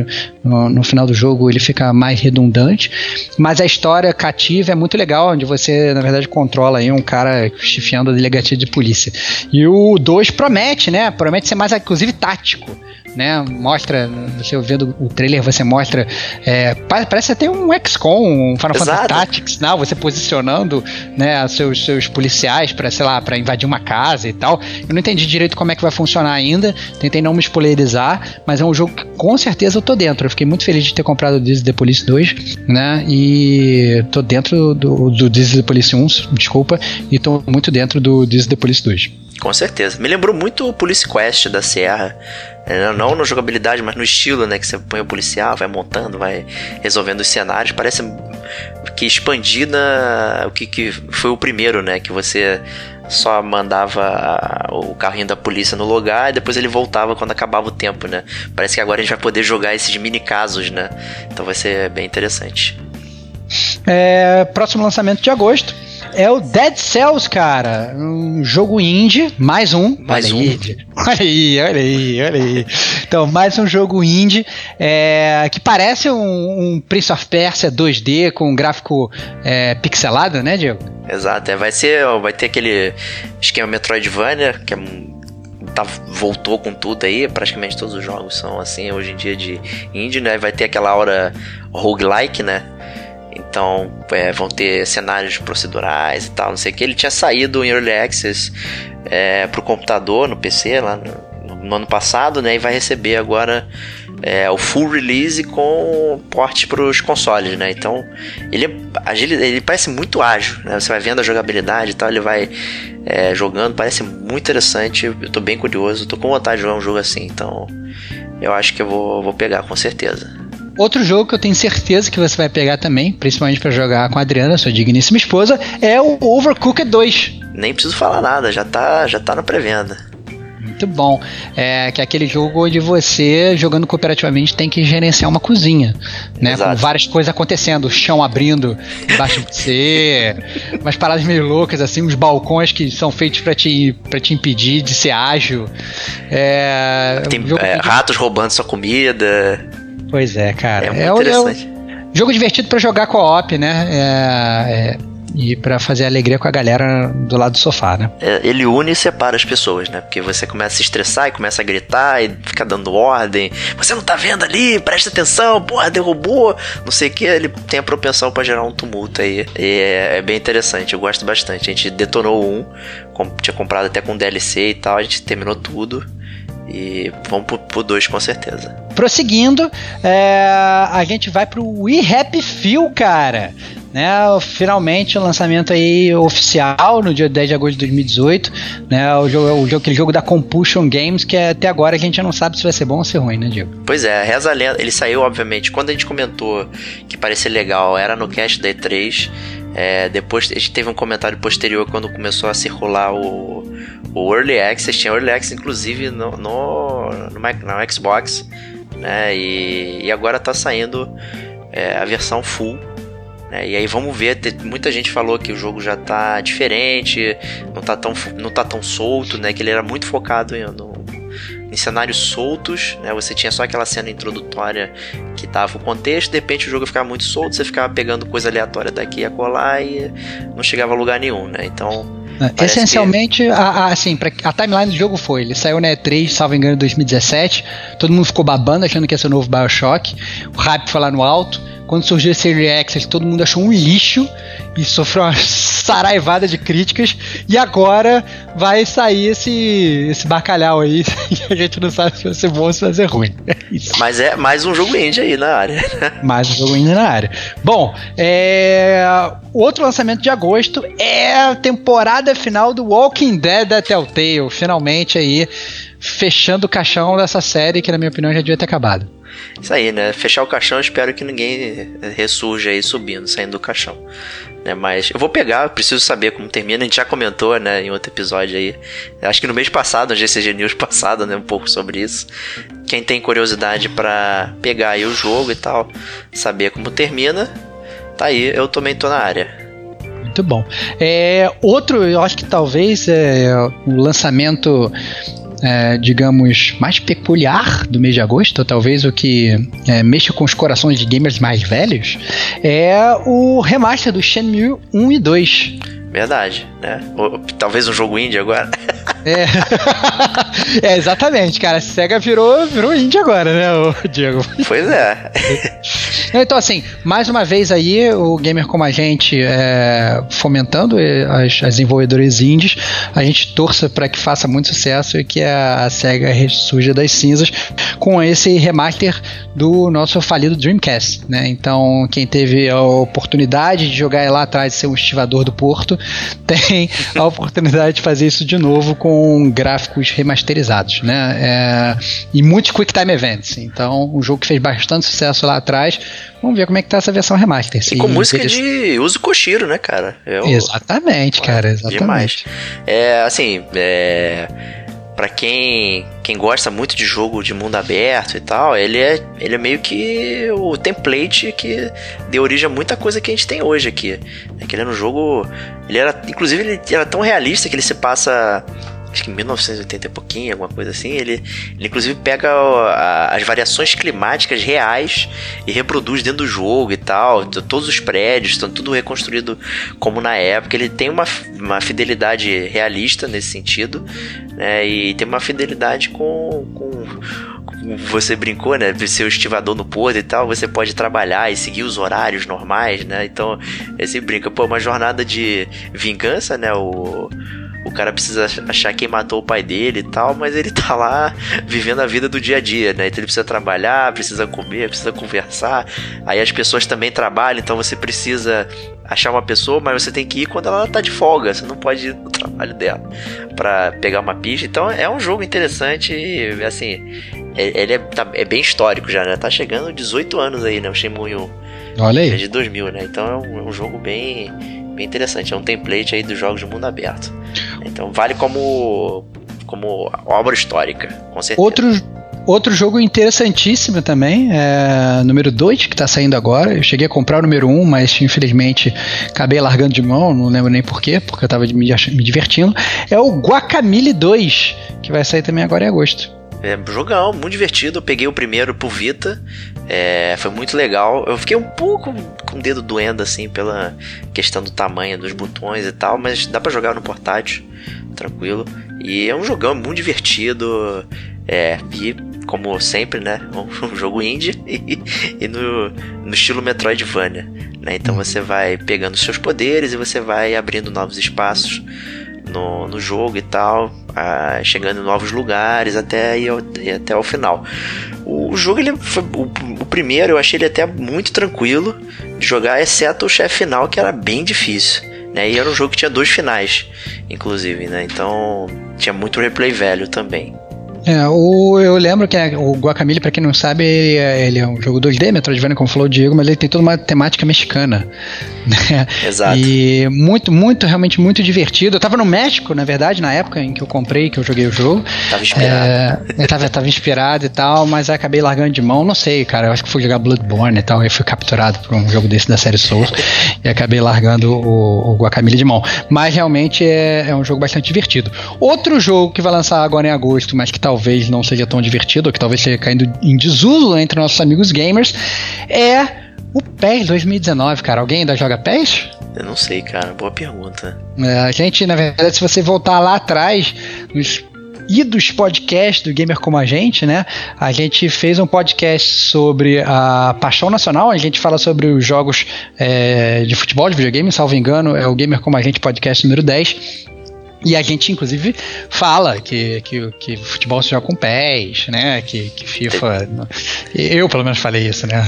no, no final do jogo ele fica mais redundante, mas a história cativa é muito legal, onde você, na verdade, controla aí um cara chefiando a delegacia de polícia. E o 2 promete, né? Promete ser mais, inclusive, tático né? Mostra, você vendo o trailer, você mostra. É, pa- parece até um XCOM, um Final Fantasy. Tactics, não, você posicionando né, seus, seus policiais para sei lá, para invadir uma casa e tal. Eu não entendi direito como é que vai funcionar ainda, tentei não me spoilerizar, mas é um jogo que com certeza eu tô dentro. Eu fiquei muito feliz de ter comprado o This is the Police 2, né? E tô dentro do, do This is the Police 1, desculpa, e tô muito dentro do This is the Police 2. Com certeza. Me lembrou muito o Police Quest da Sierra. É, Não na jogabilidade, mas no estilo, né? Que você põe o policial, vai montando, vai resolvendo os cenários. Parece que expandir na... o que, que foi o primeiro, né? Que você só mandava o carrinho da polícia no lugar e depois ele voltava quando acabava o tempo, né? Parece que agora a gente vai poder jogar esses mini casos, né? Então vai ser bem interessante. É, próximo lançamento de agosto é o Dead Cells, cara. Um jogo indie, mais um. Mais olha um. Aí, [LAUGHS] olha aí, olha aí, olha aí. Então, mais um jogo indie é, que parece um, um Prince of Persia 2D com um gráfico é, pixelado, né, Diego? Exato, é, vai ser, vai ter aquele esquema Metroidvania que é tá, voltou com tudo aí, praticamente todos os jogos são assim hoje em dia de indie, né? Vai ter aquela aura roguelike, né? Então é, vão ter cenários procedurais e tal, não sei o que. Ele tinha saído em Early Access é, pro computador, no PC, lá no, no ano passado, né? E vai receber agora é, o full release com porte para os consoles, né? Então ele, é ele parece muito ágil, né? Você vai vendo a jogabilidade e tal, ele vai é, jogando, parece muito interessante. Eu tô bem curioso, tô com vontade de jogar um jogo assim, então eu acho que eu vou, vou pegar com certeza. Outro jogo que eu tenho certeza que você vai pegar também, principalmente pra jogar com a Adriana, sua digníssima esposa, é o Overcooked 2. Nem preciso falar nada, já tá, já tá na pré-venda. Muito bom. É que é aquele jogo onde você, jogando cooperativamente, tem que gerenciar uma cozinha, né? Exato. Com várias coisas acontecendo, o chão abrindo embaixo de você, [LAUGHS] umas paradas meio loucas, assim, uns balcões que são feitos pra te, pra te impedir de ser ágil. É, Tem um é, ratos roubando sua comida. Pois é, cara. É muito É, é interessante. Jogo divertido pra jogar co-op, né? É, é, e para fazer alegria com a galera do lado do sofá, né? É, ele une e separa as pessoas, né? Porque você começa a se estressar e começa a gritar e fica dando ordem. Você não tá vendo ali? Presta atenção, porra, derrubou. Não sei o que. Ele tem a propensão para gerar um tumulto aí. E é, é, bem interessante, eu gosto bastante. A gente detonou um, tinha comprado até com DLC e tal, a gente terminou tudo. E vamos pro, pro dois com certeza. Prosseguindo, é, a gente vai pro We Happy Feel, cara né? Finalmente o lançamento aí oficial no dia 10 de agosto de 2018, né? O jogo, o jogo, aquele jogo da Compulsion Games que até agora a gente não sabe se vai ser bom ou ser ruim, né, Diego? Pois é, reza a lenda, ele saiu obviamente quando a gente comentou que parecia legal, era no cast da E3. É, depois a gente teve um comentário posterior quando começou a circular o, o Early Access, tinha Early Access inclusive no, no, no, no Xbox, né? E, e agora tá saindo é, a versão full né? E aí vamos ver, muita gente falou que o jogo já tá diferente, não tá tão, não tá tão solto, né? Que ele era muito focado no, em cenários soltos, né? Você tinha só aquela cena introdutória que tava o contexto, de repente o jogo ficava muito solto, você ficava pegando coisa aleatória daqui e acolá e não chegava a lugar nenhum, né? Então. É, essencialmente, que... a, a, assim, pra, a timeline do jogo foi: ele saiu na E3, salvo engano, em 2017. Todo mundo ficou babando, achando que ia ser o novo Bioshock. O hype foi lá no alto quando surgiu esse Early Access, todo mundo achou um lixo e sofreu uma [LAUGHS] saraivada de críticas. E agora vai sair esse, esse bacalhau aí. [LAUGHS] E a gente não sabe se vai ser bom ou se vai ser ruim. É Mas é mais um jogo indie aí na área. mais um jogo indie na área. Bom, é... outro lançamento de agosto é a temporada final do Walking Dead da Telltale. Finalmente aí, fechando o caixão dessa série que, na minha opinião, já devia ter acabado. Isso aí, né? Fechar o caixão, espero que ninguém ressurja aí subindo, saindo do caixão. Né? Mas eu vou pegar, preciso saber como termina. A gente já comentou, né, em outro episódio aí. Acho que no mês passado, no GCG News passado, né, um pouco sobre isso. Quem tem curiosidade para pegar aí o jogo e tal, saber como termina, tá aí, eu também tô na área. Muito bom. É, outro, eu acho que talvez é, o lançamento é, digamos, mais peculiar do mês de agosto, talvez o que é, mexa com os corações de gamers mais velhos, é o remaster do Shenmue 1 e 2. Verdade, né? Ou, talvez um jogo indie agora. [LAUGHS] É. [LAUGHS] é, exatamente, cara. A SEGA virou, virou indie agora, né, Diego? Pois é. [LAUGHS] Então, assim, mais uma vez aí, o Gamer Como a Gente é, fomentando as, as desenvolvedoras indies, a gente torça para que faça muito sucesso e que a, a SEGA ressurja das cinzas com esse remaster do nosso falido Dreamcast, né? Então, quem teve a oportunidade de jogar lá atrás e ser um estivador do Porto, [LAUGHS] tem a oportunidade de fazer isso de novo com gráficos remasterizados, né? É, e muitos Quick Time Events. Então, um jogo que fez bastante sucesso lá atrás. Vamos ver como é que tá essa versão remaster. E com música eles... de uso Koshiro, né, cara? Eu... Exatamente, cara, exatamente. Demais. É, assim, é para quem quem gosta muito de jogo de mundo aberto e tal, ele é, ele é meio que o template que deu origem a muita coisa que a gente tem hoje aqui. É que ele era um jogo, ele era, inclusive ele era tão realista que ele se passa acho que em 1980 e pouquinho, alguma coisa assim, ele, ele inclusive pega a, as variações climáticas reais e reproduz dentro do jogo e tal. Todos os prédios estão tudo reconstruído como na época. Ele tem uma, uma fidelidade realista nesse sentido, né? E tem uma fidelidade com, com você brincou, né? Ser o estivador no porto e tal, você pode trabalhar e seguir os horários normais, né? Então, você brinca, pô, uma jornada de vingança, né? O, o cara precisa achar quem matou o pai dele e tal, mas ele [LAUGHS] tá lá vivendo a vida do dia a dia, né? Então ele precisa trabalhar, precisa comer, precisa conversar. Aí as pessoas também trabalham, então você precisa achar uma pessoa, mas você tem que ir quando ela tá de folga, você não pode ir no trabalho dela para pegar uma pista. Então é um jogo interessante e assim, é, ele é, tá, é bem histórico já, né? Tá chegando 18 anos aí, né? O Shenmue 1. Olha aí. É de 2000, né? Então é um, é um jogo bem bem interessante. É um template aí dos jogos de mundo aberto. Então vale como, como obra histórica, com certeza. Outro, Outro jogo interessantíssimo também é número 2, que está saindo agora. Eu cheguei a comprar o número 1, um, mas infelizmente acabei largando de mão, não lembro nem porquê, porque eu estava me, me divertindo. É o Guacamole 2, que vai sair também agora em agosto. É, jogão, muito divertido. Eu peguei o primeiro pro Vita, É, foi muito legal. Eu fiquei um pouco com o dedo doendo, assim, pela questão do tamanho dos botões e tal, mas dá para jogar no portátil, tranquilo. E é um jogão muito divertido. É, e como sempre, né? [LAUGHS] Um, jogo indie e, [LAUGHS] e no, no, estilo Metroidvania. Né? Então você vai pegando seus poderes e você vai abrindo novos espaços no, no jogo e tal, ah, chegando em novos lugares até ir, até o final. O jogo ele foi o, o, primeiro, eu achei ele até muito tranquilo de jogar, exceto o chefe final que era bem difícil. Né? E era um jogo que tinha dois finais, inclusive, né? Então tinha muito replay velho também. É, o, eu lembro que é, o Guacamole, para quem não sabe, ele é, ele é, um jogo 2D, Metroidvania, como falou o Diego, mas ele tem toda uma temática mexicana. [LAUGHS] Né? Exato. E muito, muito, realmente muito divertido. Eu tava no México, na verdade, na época em que eu comprei, que eu joguei o jogo. Tava inspirado. É, eu tava, tava inspirado e tal, mas acabei largando de mão, não sei, cara. Eu acho que fui jogar Bloodborne e tal, e fui capturado por um jogo desse da série Souls, e acabei largando o, o Guacamole de mão. Mas realmente é, é um jogo bastante divertido. Outro jogo que vai lançar agora em agosto, mas que tá talvez não seja tão divertido, ou que talvez esteja caindo em desuso entre nossos amigos gamers, é o PES 2019, cara. Alguém ainda joga PES? Eu não sei, cara. Boa pergunta. É, a gente, na verdade, se você voltar lá atrás, nos idos podcast do Gamer Como a Gente, né? A gente fez um podcast sobre a paixão nacional. A gente fala sobre os jogos é, de futebol, de videogame, salvo engano, é o Gamer Como a Gente podcast número 10. E a gente, inclusive, fala que, que, que futebol se joga com pés, né? Que, que FIFA. Eu, pelo menos, falei isso, né?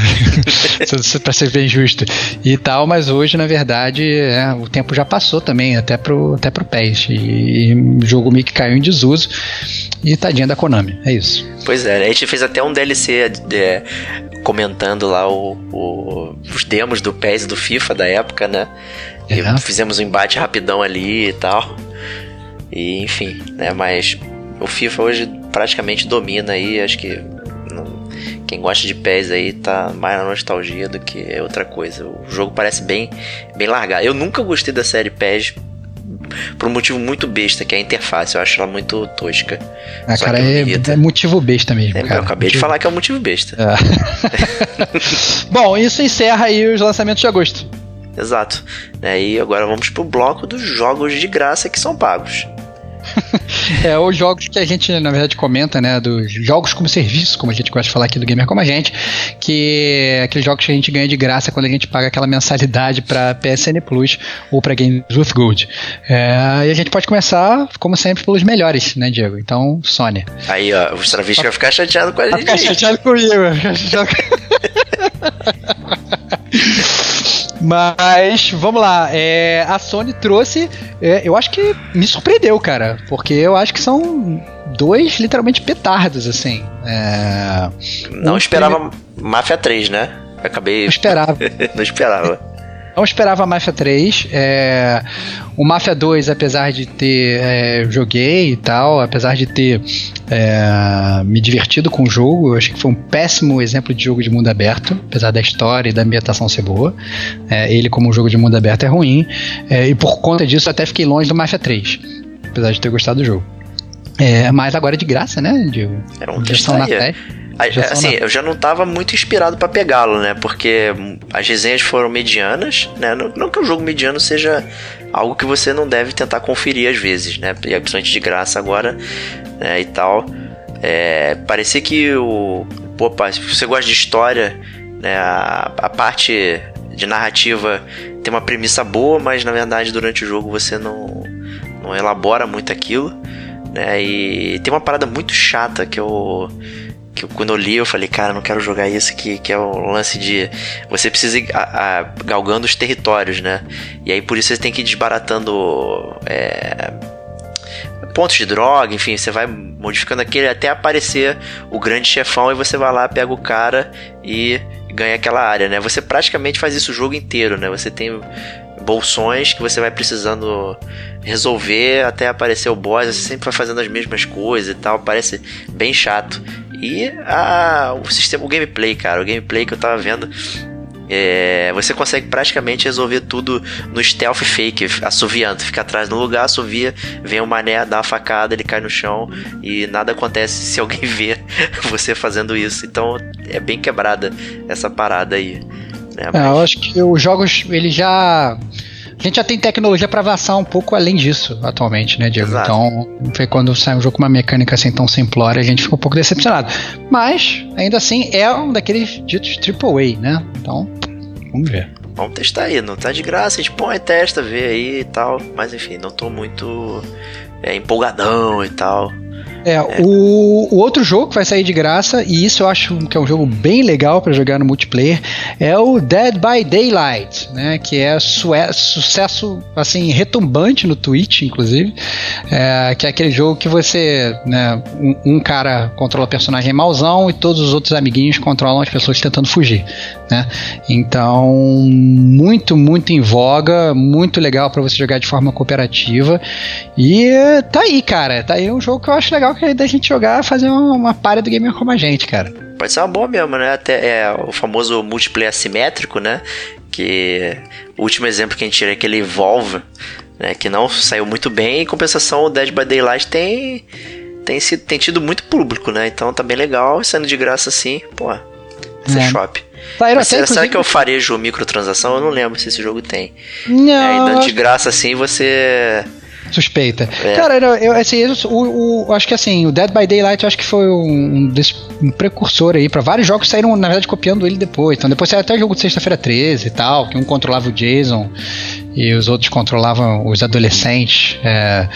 [LAUGHS] pra ser bem justo. E tal, mas hoje, na verdade, é, o tempo já passou também, até pro, até pro pés. E, e o jogo meio que caiu em desuso. E tadinha da Konami, é isso. Pois é, a gente fez até um DLC de, comentando lá o, o, os demos do PES e do FIFA da época, né? É. Fizemos um embate rapidão ali e tal. E enfim, né? Mas o FIFA hoje praticamente domina aí, acho que não, quem gosta de pés aí tá mais na nostalgia do que outra coisa. O jogo parece bem, bem largado. Eu nunca gostei da série PES por um motivo muito besta, que é a interface. Eu acho ela muito tosca. Ah, cara, é, é, motivo besta mesmo. É, cara. Eu acabei motivo... de falar que é um motivo besta. É. [LAUGHS] Bom, isso encerra aí os lançamentos de agosto. Exato. Né, e agora vamos pro bloco dos jogos de graça que são pagos. É, os jogos que a gente, na verdade, comenta, né? Dos jogos como serviço, como a gente gosta de falar aqui do Gamer Como a Gente, que é aqueles jogos que a gente ganha de graça quando a gente paga aquela mensalidade para PSN Plus ou para Games with Gold. É, e a gente pode começar, como sempre, pelos melhores, né, Diego? Então, Sony. Aí, ó, o Stravinsky vai ficar chateado com a gente. Vai ficar chateado comigo, vai ficar chateado [LAUGHS] [LAUGHS] Mas, vamos lá. É, a Sony trouxe. É, eu acho que me surpreendeu, cara. Porque eu acho que são dois, literalmente, petardos, assim. É, Não um esperava prime... Mafia 3, né? acabei. Não esperava. [LAUGHS] Não esperava. Não esperava Mafia 3. É, o Mafia 2, apesar de ter. É, joguei e tal, apesar de ter é, me divertido com o jogo, eu acho que foi um péssimo exemplo de jogo de mundo aberto, apesar da história e da ambientação ser boa. É, ele, como um jogo de mundo aberto, é ruim. É, e por conta disso, até fiquei longe do Mafia 3, apesar de ter gostado do jogo. É, mas agora é de graça, né, Diego? Era um na fé. Assim, eu já não estava muito inspirado para pegá-lo, né? Porque as resenhas foram medianas, né? Não, não, que o jogo mediano seja algo que você não deve tentar conferir às vezes, né? E principalmente de graça agora né? e tal. É, parecia que o. Pô, se você gosta de história, né? A, a parte de narrativa tem uma premissa boa, mas na verdade durante o jogo você não, não elabora muito aquilo. Né? E tem uma parada muito chata que eu que quando eu li eu falei, cara, não quero jogar isso que, que é o lance de você precisa ir a, a, galgando os territórios, né? E aí por isso você tem que ir desbaratando é, pontos de droga, enfim, você vai modificando aquele até aparecer o grande chefão e você vai lá, pega o cara e ganha aquela área, né? Você praticamente faz isso o jogo inteiro, né? Você tem bolsões que você vai precisando resolver até aparecer o boss, você sempre vai fazendo as mesmas coisas e tal, parece bem chato. E a, o sistema, o gameplay, cara, o gameplay que eu tava vendo é, você consegue praticamente resolver tudo no stealth fake, assoviando. Fica atrás no lugar, assovia, vem o mané, dá uma facada, ele cai no chão e nada acontece se alguém [LAUGHS] vê você fazendo isso. Então é bem quebrada essa parada aí. Né? É, eu acho que os jogos, ele já. A gente já tem tecnologia para avançar um pouco além disso atualmente, né, Diego? Exato. Então, foi quando sai um jogo com uma mecânica assim tão simplória, a gente fica um pouco decepcionado. Mas, ainda assim, é um daqueles ditos AAA, né? Então, vamos ver. Vamos testar aí, não tá de graça, a gente põe, testa, vê aí e tal. Mas enfim, não tô muito é, empolgadão e tal. É, o, o, outro jogo que vai sair de graça, e isso eu acho que é um jogo bem legal para jogar no multiplayer, é o Dead by Daylight, né? Que é sucesso assim retumbante no Twitch, inclusive. É, que é aquele jogo que você, né, um, um, cara controla o personagem mauzão e todos os outros amiguinhos controlam as pessoas tentando fugir, né? Então, muito, muito em voga, muito legal para você jogar de forma cooperativa. E tá aí, cara. Tá aí um jogo que eu acho legal que é da gente jogar fazer uma, uma palha do gamer como a gente, cara. Pode ser uma boa mesmo, né? Até é o famoso multiplayer assimétrico, né? Que o último exemplo que a gente tira é aquele Evolve, né? Que não saiu muito bem. Em compensação, o Dead by Daylight tem tem, sido, tem tido muito público, né? Então tá bem legal, sendo de graça assim, pô, esse é. shop. Tá, Mas será, será que eu farejo microtransação? Eu não lembro se esse jogo tem. Não. É, de graça assim, você suspeita. É. Cara, eu, assim, eu, o, o, acho que assim, o Dead by Daylight eu acho que foi um, um precursor aí para vários jogos que saíram, na verdade, copiando ele depois. Então depois saiu até o jogo de sexta-feira 13 e tal, que um controlava o Jason e os outros controlavam os adolescentes. É,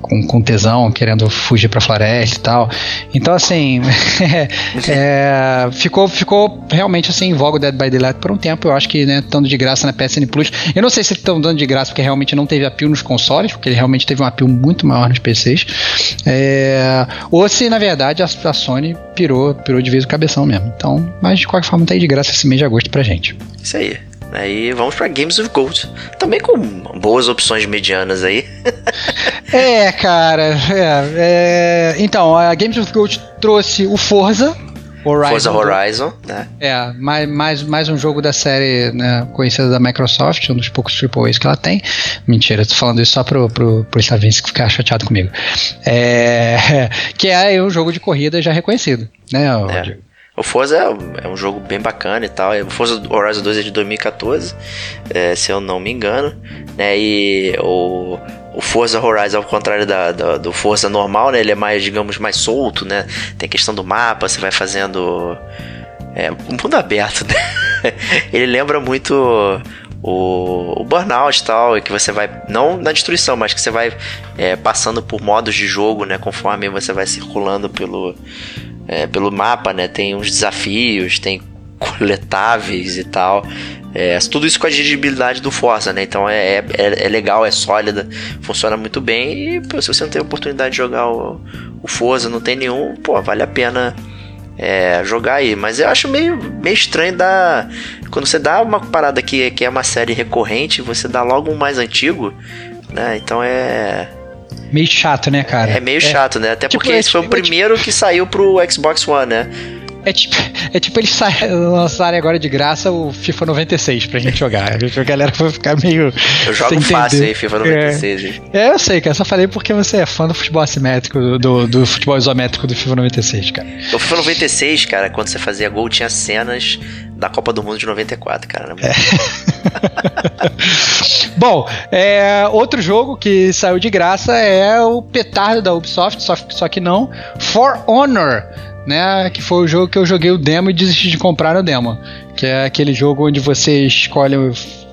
com, com tesão, querendo fugir pra floresta e tal. Então, assim, [LAUGHS] é, ficou, ficou realmente assim em voga o Dead by Daylight por um tempo. Eu acho que, né, estando de graça na PSN Plus. Eu não sei se estão dando de graça porque realmente não teve apio nos consoles, porque ele realmente teve um apio muito maior nos PCs. É, ou se, na verdade, a, a, Sony pirou, pirou de vez o cabeção mesmo. Então, mas de qualquer forma, tá aí de graça esse mês de agosto pra gente. Isso aí. Aí vamos para Games of Gold. Também com boas opções medianas aí. [LAUGHS] é, cara. É, é, então, a Games of Gold trouxe o Forza. Horizon, Forza Horizon, né? É, mais, mais, mais um jogo da série né, conhecida da Microsoft, um dos poucos AAAs que ela tem. Mentira, tô falando isso só pro, pro, pro Slavinsky ficar chateado comigo. É, [LAUGHS] que é um jogo de corrida já reconhecido, né, é. O Forza é, é, um jogo bem bacana e tal. O Forza Horizon 2 é de 2014, é, se eu não me engano. Né? E o, o Forza Horizon, ao contrário da, da, do Forza normal, né? ele é mais, digamos, mais solto. Né? Tem questão do mapa, você vai fazendo. É, um mundo aberto, [LAUGHS] né? ele lembra muito o, o Burnout e tal, que você vai, não na destruição, mas que você vai é, passando por modos de jogo, né? Conforme você vai circulando pelo, é, pelo mapa, né? Tem uns desafios, tem coletáveis e tal. É, tudo isso com a dirigibilidade do Forza, né? Então é, é, é, legal, é sólida, funciona muito bem. E pô, se você não tem oportunidade de jogar o, o Forza, não tem nenhum, pô, vale a pena é, jogar aí. Mas eu acho meio, meio estranho dar. Quando você dá uma parada que, que é uma série recorrente, você dá logo um mais antigo, né? Então é meio chato, né, cara? É meio é. chato, né? Até tipo, porque esse foi o primeiro que saiu pro Xbox One, né? É tipo, é tipo eles [LAUGHS] lançarem agora de graça o FIFA 96 pra gente jogar. A galera vai ficar meio. Eu jogo fácil aí, FIFA 96. É. é, eu sei, cara. Só falei porque você é fã do futebol assimétrico, do, do futebol isométrico do FIFA 96, cara. O FIFA 96, cara, quando você fazia gol, tinha cenas da Copa do Mundo de 94, cara. É. [LAUGHS] Bom, é, outro jogo que saiu de graça é o petardo da Ubisoft, só, só que não, For Honor né? Que foi o jogo que eu joguei o demo e desisti de comprar no demo. Que é aquele jogo onde você escolhe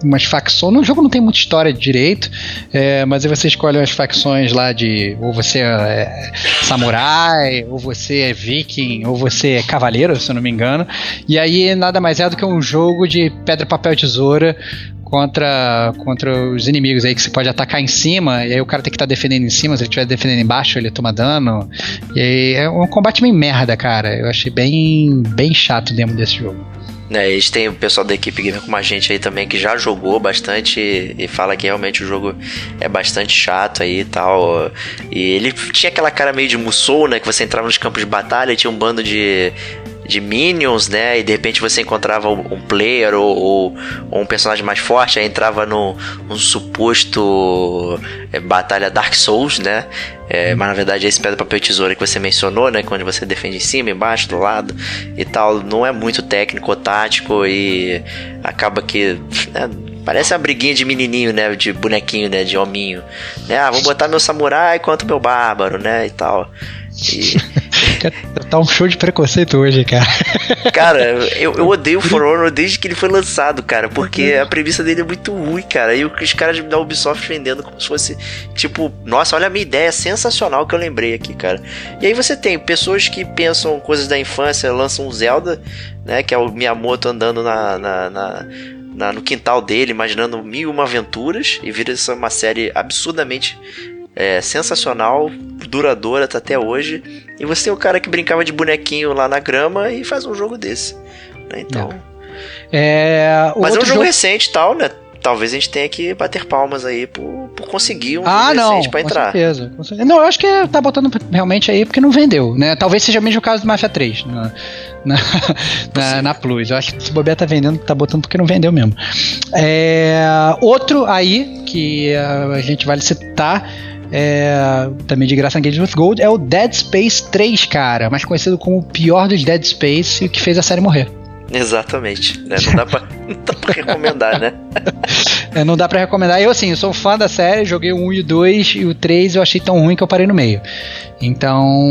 umas facções. No jogo não tem muita história direito, é, mas aí você escolhe umas facções lá de. Ou você é samurai, ou você é viking, ou você é cavaleiro, se eu não me engano. E aí nada mais é do que um jogo de pedra, papel, tesoura contra, contra os inimigos aí que você pode atacar em cima, e aí o cara tem que estar tá defendendo em cima, se ele estiver defendendo embaixo, ele toma dano. E aí é um combate meio merda, cara. Eu achei bem, bem chato o demo desse jogo. É, a gente tem o pessoal da equipe gamer como a gente aí também que já jogou bastante e, e, fala que realmente o jogo é bastante chato aí e tal. E ele tinha aquela cara meio de Musou, né? Que você entrava nos campos de batalha e tinha um bando de, de minions, né? E de repente você encontrava um player ou, ou, um personagem mais forte, aí entrava no um suposto é, batalha Dark Souls, né? É, mas na verdade esse pedra, papel tesoura que você mencionou, né? Quando você defende em cima, embaixo, do lado e tal, não é muito técnico ou tático e acaba que. Né, parece uma briguinha de menininho, né? De bonequinho, né? De hominho. Né? Ah, vou botar meu samurai contra meu bárbaro, né? E tal. E... tá um show de preconceito hoje, cara. Cara, eu, eu odeio o For Honor desde que ele foi lançado, cara, porque a premissa dele é muito ruim, cara. E os caras da Ubisoft vendendo como se fosse, tipo, nossa, olha a minha ideia sensacional que eu lembrei aqui, cara. E aí você tem pessoas que pensam coisas da infância, lançam um Zelda, né, que é o Miyamoto andando na, na, na no quintal dele, imaginando mil e uma aventuras, e vira essa uma série absurdamente é, sensacional, duradoura até hoje. E você tem o cara que brincava de bonequinho lá na grama e faz um jogo desse. Né? Então. É, Mas é um jogo, jogo recente e tal, né? Talvez a gente tenha que bater palmas aí por, por conseguir um ah, jogo não, recente pra entrar. Certeza, com certeza. Não, eu acho que tá botando realmente aí porque não vendeu, né? Talvez seja mesmo o caso do Mafia 3 na, [LAUGHS] na, na, na, Plus. Eu acho que se o Bobear tá vendendo, tá botando porque não vendeu mesmo. É, outro aí que a gente vale citar é, também de graça na Games with Gold, é o Dead Space 3, cara, mais conhecido como o pior dos Dead Space e que fez a série morrer. Exatamente, né? Não dá pra, [LAUGHS] não dá pra recomendar, né? [LAUGHS] é, não dá pra recomendar. Eu, assim, eu sou fã da série, joguei o 1 e o 2 e o 3 eu achei tão ruim que eu parei no meio. Então.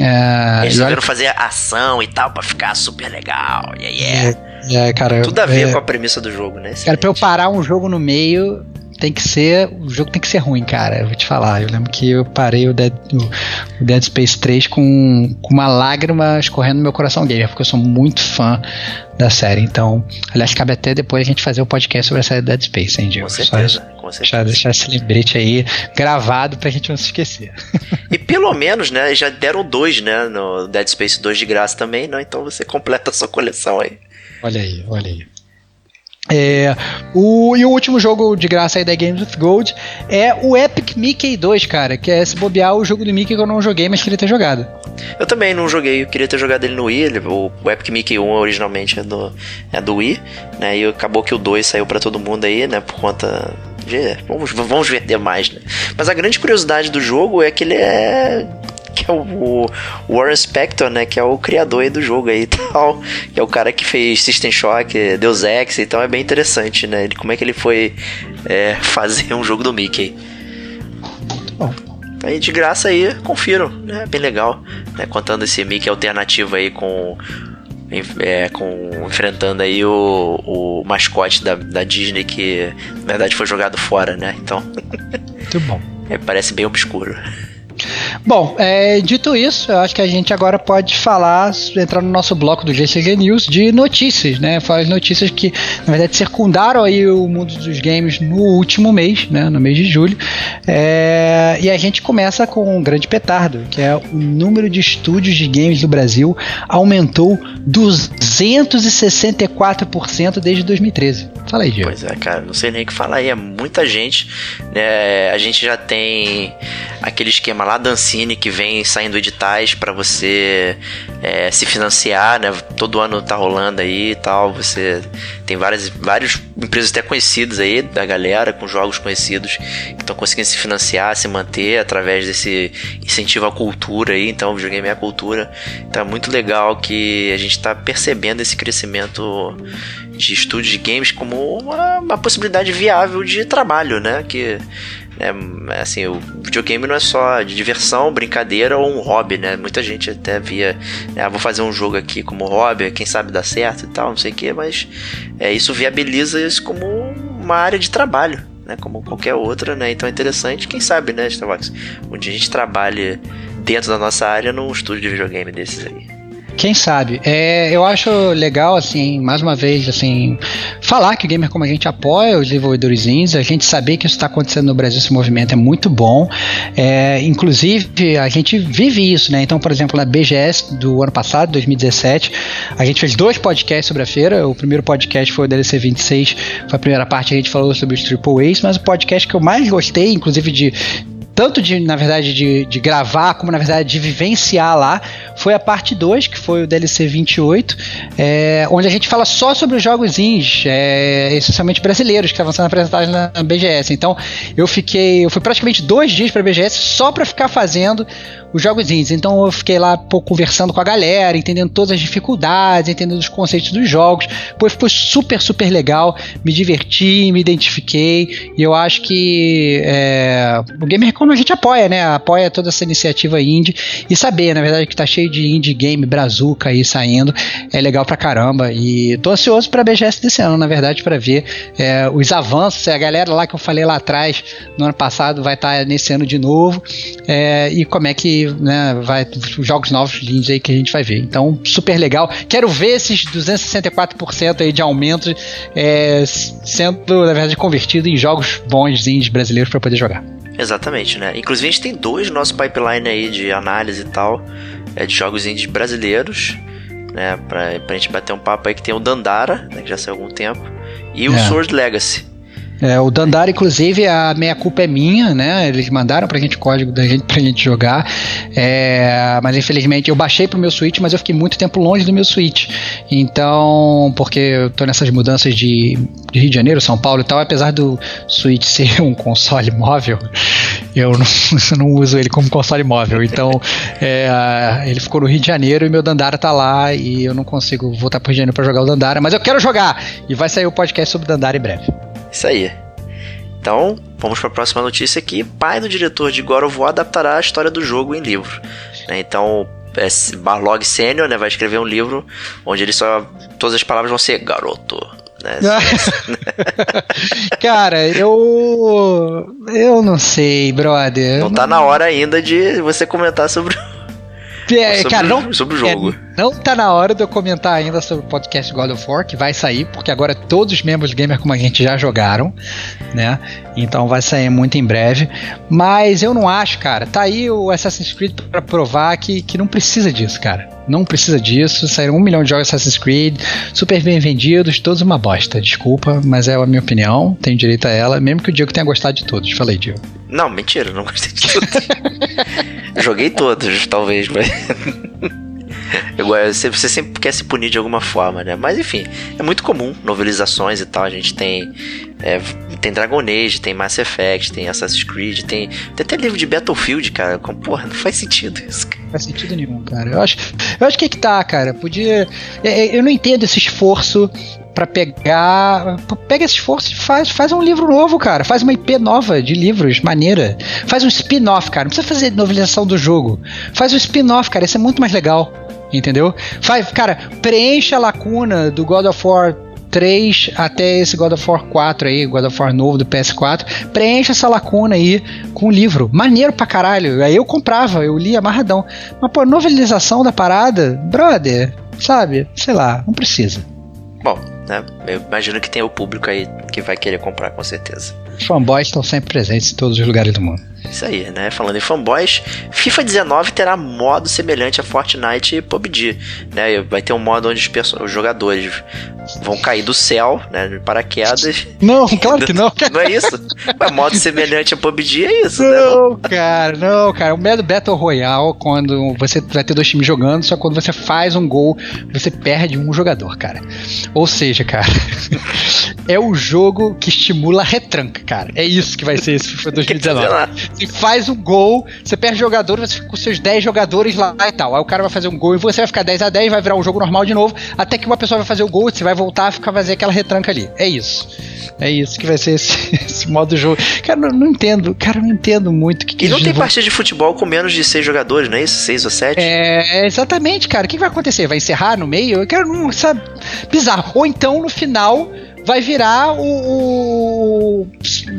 É, Eles resolveram fazer ação e tal pra ficar super legal. Yeah, yeah. É, é, cara, Tudo a ver é, com a premissa do jogo, né? Cara, pra eu parar um jogo no meio, tem que ser. O jogo tem que ser ruim, cara. Eu vou te falar. Eu lembro que eu parei o Dead, o, Dead Space 3 com, com uma lágrima escorrendo no meu coração gamer, porque eu sou muito fã da série. Então, aliás, cabe até depois a gente fazer o um podcast sobre a série Dead Space, hein, Diego? Com certeza, Só, com certeza. Deixar, deixar esse lembrete aí gravado pra gente não se esquecer. E pelo menos, né, já deram dois, né, no Dead Space 2 de graça também, não? Então você completa a sua coleção aí. Olha aí, olha aí. É, o, e o último jogo de graça aí da Games with Gold é o Epic Mickey 2, cara, que é se bobear o jogo do Mickey que eu não joguei, mas queria ter jogado. Eu também não joguei, eu queria ter jogado ele no Wii, o, o Epic Mickey 1 originalmente é do, é do Wii, né, e acabou que o 2 saiu para todo mundo aí, né, por conta vamos, vamos vender mais, né. Mas a grande curiosidade do jogo é que ele é que é o, o Warren Spector, né? Que é o criador aí do jogo aí e [LAUGHS] tal. Que é o cara que fez System Shock, Deus Ex, então é bem interessante, né? Ele, como é que ele foi é, [LAUGHS] fazer um jogo do Mickey. Bom. Aí de graça aí, confiram, né? Bem legal, né? Contando esse Mickey alternativo aí com é, com, enfrentando aí o, o mascote da, da Disney que na verdade foi jogado fora, né? Então. Muito bom. [LAUGHS] É, parece bem obscuro. Bom, é, dito isso, eu acho que a gente agora pode falar, entrar no nosso bloco do GCG News de notícias, né? Falar as notícias que, na verdade, circundaram aí o mundo dos games no último mês, né? No mês de julho. É, e a gente começa com um grande petardo, que é o número de estúdios de games do Brasil aumentou 264% desde 2013. Fala aí, Diego. Pois é, cara, não sei nem o que falar aí, é muita gente. Né? A gente já tem aquele esquema lá da Ancine que vem saindo editais para você é, se financiar, né? Todo ano tá rolando aí e tal. Você tem várias, várias empresas até conhecidas aí da galera, com jogos conhecidos, que estão conseguindo se financiar, se manter através desse incentivo à cultura aí. Então, o videogame é a cultura. Então, é muito legal que a gente está percebendo esse crescimento de estúdios de games como uma, uma possibilidade viável de trabalho, né? Que é, assim, o videogame não é só de diversão, brincadeira ou um hobby, né? Muita gente até via, ah, vou fazer um jogo aqui como hobby, quem sabe dá certo e tal, não sei o que, mas é, isso viabiliza isso como uma área de trabalho, né? Como qualquer outra, né? Então é interessante, quem sabe, né, Starbucks? Dia a gente trabalhe dentro da nossa área num estúdio de videogame desses aí. Quem sabe? É, eu acho legal, assim, mais uma vez, assim, falar que o Gamer Como a gente apoia os desenvolvedores indies, a gente saber que isso está acontecendo no Brasil, esse movimento é muito bom. É, inclusive, a gente vive isso, né? Então, por exemplo, na BGS do ano passado, 2017, a gente fez dois podcasts sobre a feira. O primeiro podcast foi o DLC 26, foi a primeira parte a gente falou sobre os Triple A's, mas o podcast que eu mais gostei, inclusive de tanto de, na verdade, de, de gravar, como na verdade de vivenciar lá, foi a parte 2, que foi o DLC 28, é, onde a gente fala só sobre os jogos indies, é, essencialmente brasileiros, que estavam sendo apresentados na, na BGS. Então eu fiquei, eu fui praticamente dois dias para a BGS só para ficar fazendo os jogos indies. Então eu fiquei lá pô, conversando com a galera, entendendo todas as dificuldades, entendendo os conceitos dos jogos. Pô, foi super, super legal. Me diverti, me identifiquei. E eu acho que é, o Gamer quando a gente apoia, né? Apoia toda essa iniciativa indie. E saber, na verdade, que tá cheio de indie game brazuca aí saindo. É legal pra caramba. E tô ansioso pra BGS desse ano, na verdade, para ver é, os avanços. A galera lá que eu falei lá atrás, no ano passado, vai estar tá nesse ano de novo. É, e como é que né, vai os jogos novos lindos aí que a gente vai ver. Então, super legal. Quero ver esses 264% aí de aumento é, sendo, na verdade, convertido em jogos bons indies brasileiros para poder jogar. Exatamente, né? Inclusive a gente tem dois no nosso pipeline aí de análise e tal, é, de jogos indies brasileiros, né? Pra, pra gente bater um papo aí que tem o Dandara, né, que já saiu há algum tempo, e o é. Sword Legacy. É, o Dandara, inclusive, a meia culpa é minha, né? Eles mandaram pra gente o código da gente pra gente jogar. É, mas infelizmente eu baixei pro meu Switch, mas eu fiquei muito tempo longe do meu Switch. Então, porque eu tô nessas mudanças de, de Rio de Janeiro, São Paulo e tal, apesar do Switch [LAUGHS] ser um console móvel, eu não, [LAUGHS] eu não uso ele como console móvel. Então, é, ele ficou no Rio de Janeiro e meu Dandara tá lá e eu não consigo voltar pro Rio de Janeiro pra jogar o Dandara, mas eu quero jogar! E vai sair o podcast sobre Dandara em breve. Isso aí. Então, vamos para a próxima notícia aqui. Pai do diretor de God of War adaptará a história do jogo em livro. Né? Então, é, Barlog Sênior né, vai escrever um livro onde ele só. Todas as palavras vão ser garoto. Né? [LAUGHS] Cara, eu. Eu não sei, brother. Não tá na hora ainda de você comentar sobre é, sobre, cara, não, sobre o jogo. É, não tá na hora de eu comentar ainda sobre o podcast God of War, que vai sair, porque agora todos os membros do Gamer como a gente já jogaram, né? Então vai sair muito em breve. Mas eu não acho, cara. Tá aí o Assassin's Creed para provar que, que não precisa disso, cara. Não precisa disso. Saíram um milhão de jogos Assassin's Creed, super bem vendidos, todos uma bosta. Desculpa, mas é a minha opinião. Tenho direito a ela, mesmo que o Diego tenha gostado de todos. Falei, Diego. Não, mentira, não gostei de tudo. [LAUGHS] Joguei todos, talvez, mas. [LAUGHS] Você, você sempre quer se punir de alguma forma, né? Mas enfim, é muito comum novelizações e tal. A gente tem. É, tem Dragon Age, tem Mass Effect, tem Assassin's Creed, tem, tem até livro de Battlefield, cara. Com, porra, não faz sentido isso, cara. Não faz sentido nenhum, cara. Eu acho, eu acho que é que tá, cara. Podia. É, é, eu não entendo esse esforço para pegar. Pega esse esforço e faz, faz um livro novo, cara. Faz uma IP nova de livros, maneira. Faz um spin-off, cara. Não precisa fazer novelização do jogo. Faz um spin-off, cara. Isso é muito mais legal. Entendeu? Faz, cara, preencha a lacuna do God of War 3 até esse God of War 4 aí, God of War novo do PS4, preencha essa lacuna aí com um livro. Maneiro pra caralho. Aí eu comprava, eu li amarradão. Mas, pô, novelização da parada, brother, sabe? Sei lá, não precisa. Bom, né? Eu imagino que tem o público aí que vai querer comprar com certeza. Os fanboys estão sempre presentes em todos os lugares do mundo. Isso aí, né? Falando em fanboys, FIFA 19 terá modo semelhante a Fortnite e PUBG, né? Vai ter um modo onde os, os jogadores vão cair do céu, né? De paraquedas. Não, claro que não. não é isso? Mas modo semelhante a PUBG é isso, não, né? Não, cara, não, cara. O modo Battle Royale, quando você vai ter dois times jogando, só quando você faz um gol, você perde um jogador, cara. Ou seja, cara, [LAUGHS] é o jogo que estimula a retranca, cara. É isso que vai ser esse FIFA 2019. Você faz um gol, você perde jogador, você fica com seus 10 jogadores lá e tal. Aí o cara vai fazer um gol e você vai ficar 10 a 10 vai virar um jogo normal de novo, até que uma pessoa vai fazer o gol, você vai voltar a ficar fazer aquela retranca ali. É isso. É isso que vai ser esse, [LAUGHS] esse modo de jogo. Cara, não, não entendo, cara, não entendo muito o que, que E não tem partida de futebol com menos de 6 jogadores, não é isso? 6 ou 7? É, exatamente, cara. O que vai acontecer? Vai encerrar no meio? Eu quero, não, sabe? Bizarro. Ou então no final vai virar o, o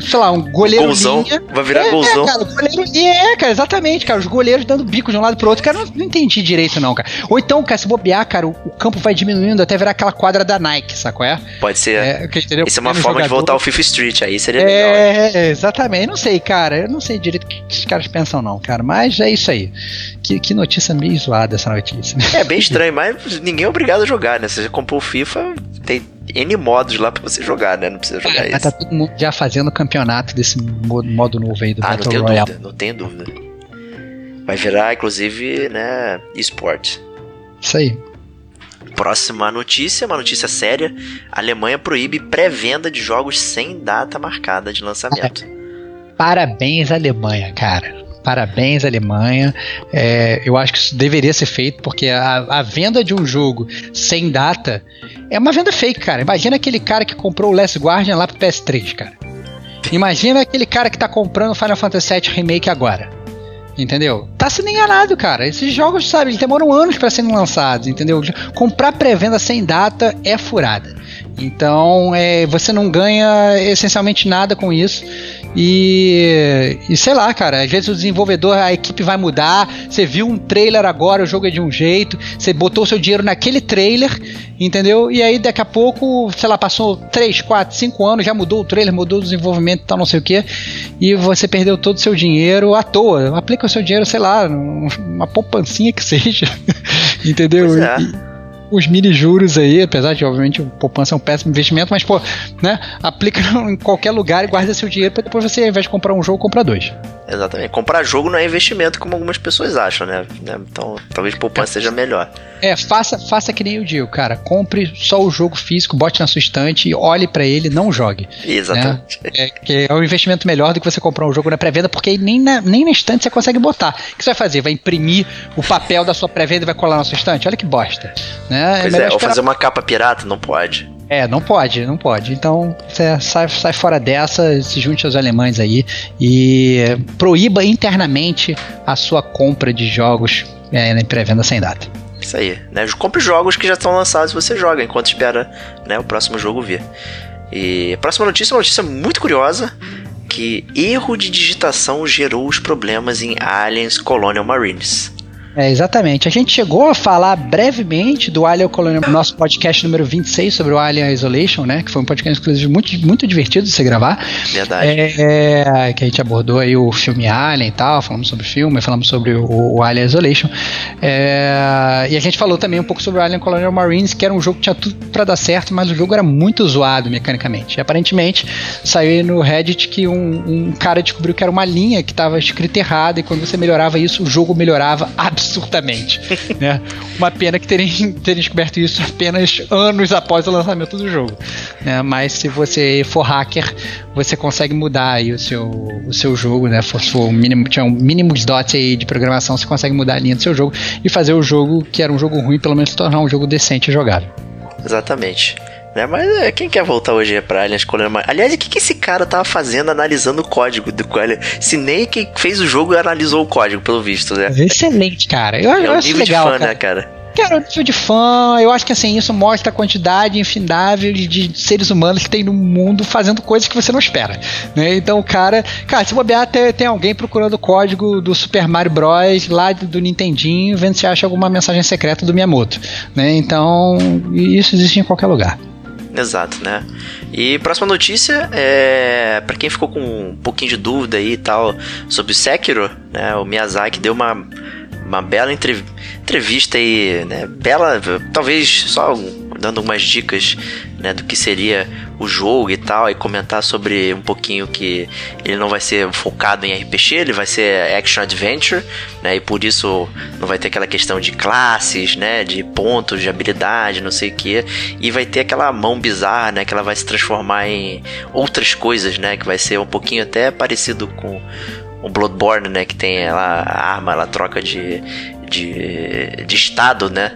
sei lá, um goleiro golzão, linha. Vai virar é, golzão. É, cara, goleiro é, cara, exatamente, cara, os goleiros dando bico de um lado pro outro, cara, não, não entendi direito não, cara. Ou então, cara, se bobear, cara, o, o, campo vai diminuindo até virar aquela quadra da Nike, sacou é? Pode ser. É, que, entendeu? Isso é uma forma jogador. de voltar ao FIFA Street, aí seria é, legal. É, exatamente, não sei, cara, eu não sei direito o que esses caras pensam não, cara, mas é isso aí. Que, que notícia meio zoada essa notícia. É bem estranho, mas ninguém é obrigado a jogar, né? Você comprou o FIFA, tem N modos lá pra você jogar, né? Não precisa jogar é, isso. Tá todo mundo já fazendo campeonato desse modo, novo aí do ah, Battle não tenho Royale. dúvida, não tenho dúvida. Vai virar, inclusive, né, esporte. Isso aí. Próxima notícia, uma notícia séria. A Alemanha proíbe pré-venda de jogos sem data marcada de lançamento. Parabéns, Alemanha, cara. Parabéns, Alemanha. É, eu acho que isso deveria ser feito, porque a, a, venda de um jogo sem data é uma venda fake, cara. Imagina aquele cara que comprou o Last Guardian lá pro PS3, cara. Imagina aquele cara que tá comprando Final Fantasy VII Remake agora. Entendeu? Tá sendo enganado, cara. Esses jogos, sabe, eles demoram anos para serem lançados, entendeu? Comprar pré-venda sem data é furada. Então, é, você não ganha essencialmente nada com isso. E, e, sei lá, cara, às vezes o desenvolvedor, a equipe vai mudar. Você viu um trailer agora, o jogo é de um jeito, você botou seu dinheiro naquele trailer, entendeu? E aí daqui a pouco, sei lá, passou 3, 4, 5 anos, já mudou o trailer, mudou o desenvolvimento e tal, não sei o que, e você perdeu todo o seu dinheiro à toa. Aplica o seu dinheiro, sei lá, uma poupancinha que seja, [LAUGHS] entendeu? Pois é. E, os mini juros aí, apesar de obviamente o poupança é um péssimo investimento, mas pô, né, aplica [LAUGHS] em qualquer lugar e guarda seu dinheiro para depois você, ao invés de comprar um jogo, comprar dois. Exatamente. Comprar jogo não é investimento como algumas pessoas acham, né? Então, talvez poupança seja melhor. É, faça, faça que nem eu digo, cara. Compre só o jogo físico, bote na sua estante, olhe para ele, não jogue. Exatamente. Né? É, que é um investimento melhor do que você comprar um jogo na pré-venda, porque aí nem na, nem na estante você consegue botar. O que você vai fazer? Vai imprimir o papel da sua pré-venda e vai colar na sua estante? Olha que bosta. Né? Pois melhor é, ou fazer uma capa pirata, não pode. É, não pode, não pode. Então, você sai, sai fora dessa, se junte aos alemães aí e proíba internamente a sua compra de jogos é, em pré-venda sem data. Isso aí, né? Compre jogos que já estão lançados e você joga enquanto espera né, o próximo jogo vir. E a próxima notícia é uma notícia muito curiosa que erro de digitação gerou os problemas em Aliens Colonial Marines. É, exatamente. A gente chegou a falar brevemente do Alien Colonial no nosso podcast número 26 sobre o Alien Isolation, né? Que foi um podcast, inclusive, muito, muito divertido de se gravar. Verdade. É, é, que a gente abordou aí o filme Alien e tal, falamos sobre o filme, falamos sobre o, o Alien Isolation. É, e a gente falou também um pouco sobre o Alien Colonial Marines, que era um jogo que tinha tudo pra dar certo, mas o jogo era muito zoado mecanicamente. E aparentemente saiu aí no Reddit que um, um cara descobriu que era uma linha que estava escrita errada, e quando você melhorava isso, o jogo melhorava absurdamente. [LAUGHS] né? Uma pena que terem, terem descoberto isso apenas anos após o lançamento do jogo. né? Mas se você for hacker, você consegue mudar aí o seu, o seu jogo, né? For, for um mínimo, tinha um mínimos dots aí de programação, você consegue mudar a linha do seu jogo e fazer o jogo que era um jogo ruim, pelo menos tornar um jogo decente e jogável. Exatamente. Né? Mas é, quem quer voltar hoje pra Aliens Colonial Marines? Aliás, o que, que esse cara tava fazendo analisando o código do Alien? Se nem quem fez o jogo analisou o código, pelo visto, né? Excelente, cara. Eu, É eu um acho nível legal, de fã, cara. né, cara? Cara, o nível de fã, eu acho que assim, isso mostra a quantidade infindável de, seres humanos que tem no mundo fazendo coisas que você não espera. Né? Então, o cara, cara, se bobear, tem, tem alguém procurando o código do Super Mario Bros. lá do, do Nintendinho, vendo se acha alguma mensagem secreta do Miyamoto. Né? Então, isso existe em qualquer lugar. Exato, né? E próxima notícia é para quem ficou com um pouquinho de dúvida aí e tal sobre o Sekiro, né? O Miyazaki deu uma uma bela entrev entrevista aí, né? Bela, talvez só dando algumas dicas, né, do que seria o jogo e tal, e comentar sobre um pouquinho que ele não vai ser focado em RPG, ele vai ser action adventure, né, e por isso não vai ter aquela questão de classes, né, de pontos de habilidade, não sei o que, e vai ter aquela mão bizarra, né, que ela vai se transformar em outras coisas, né, que vai ser um pouquinho até parecido com o Bloodborne, né, que tem ela, a arma, ela troca de, de, de estado, né?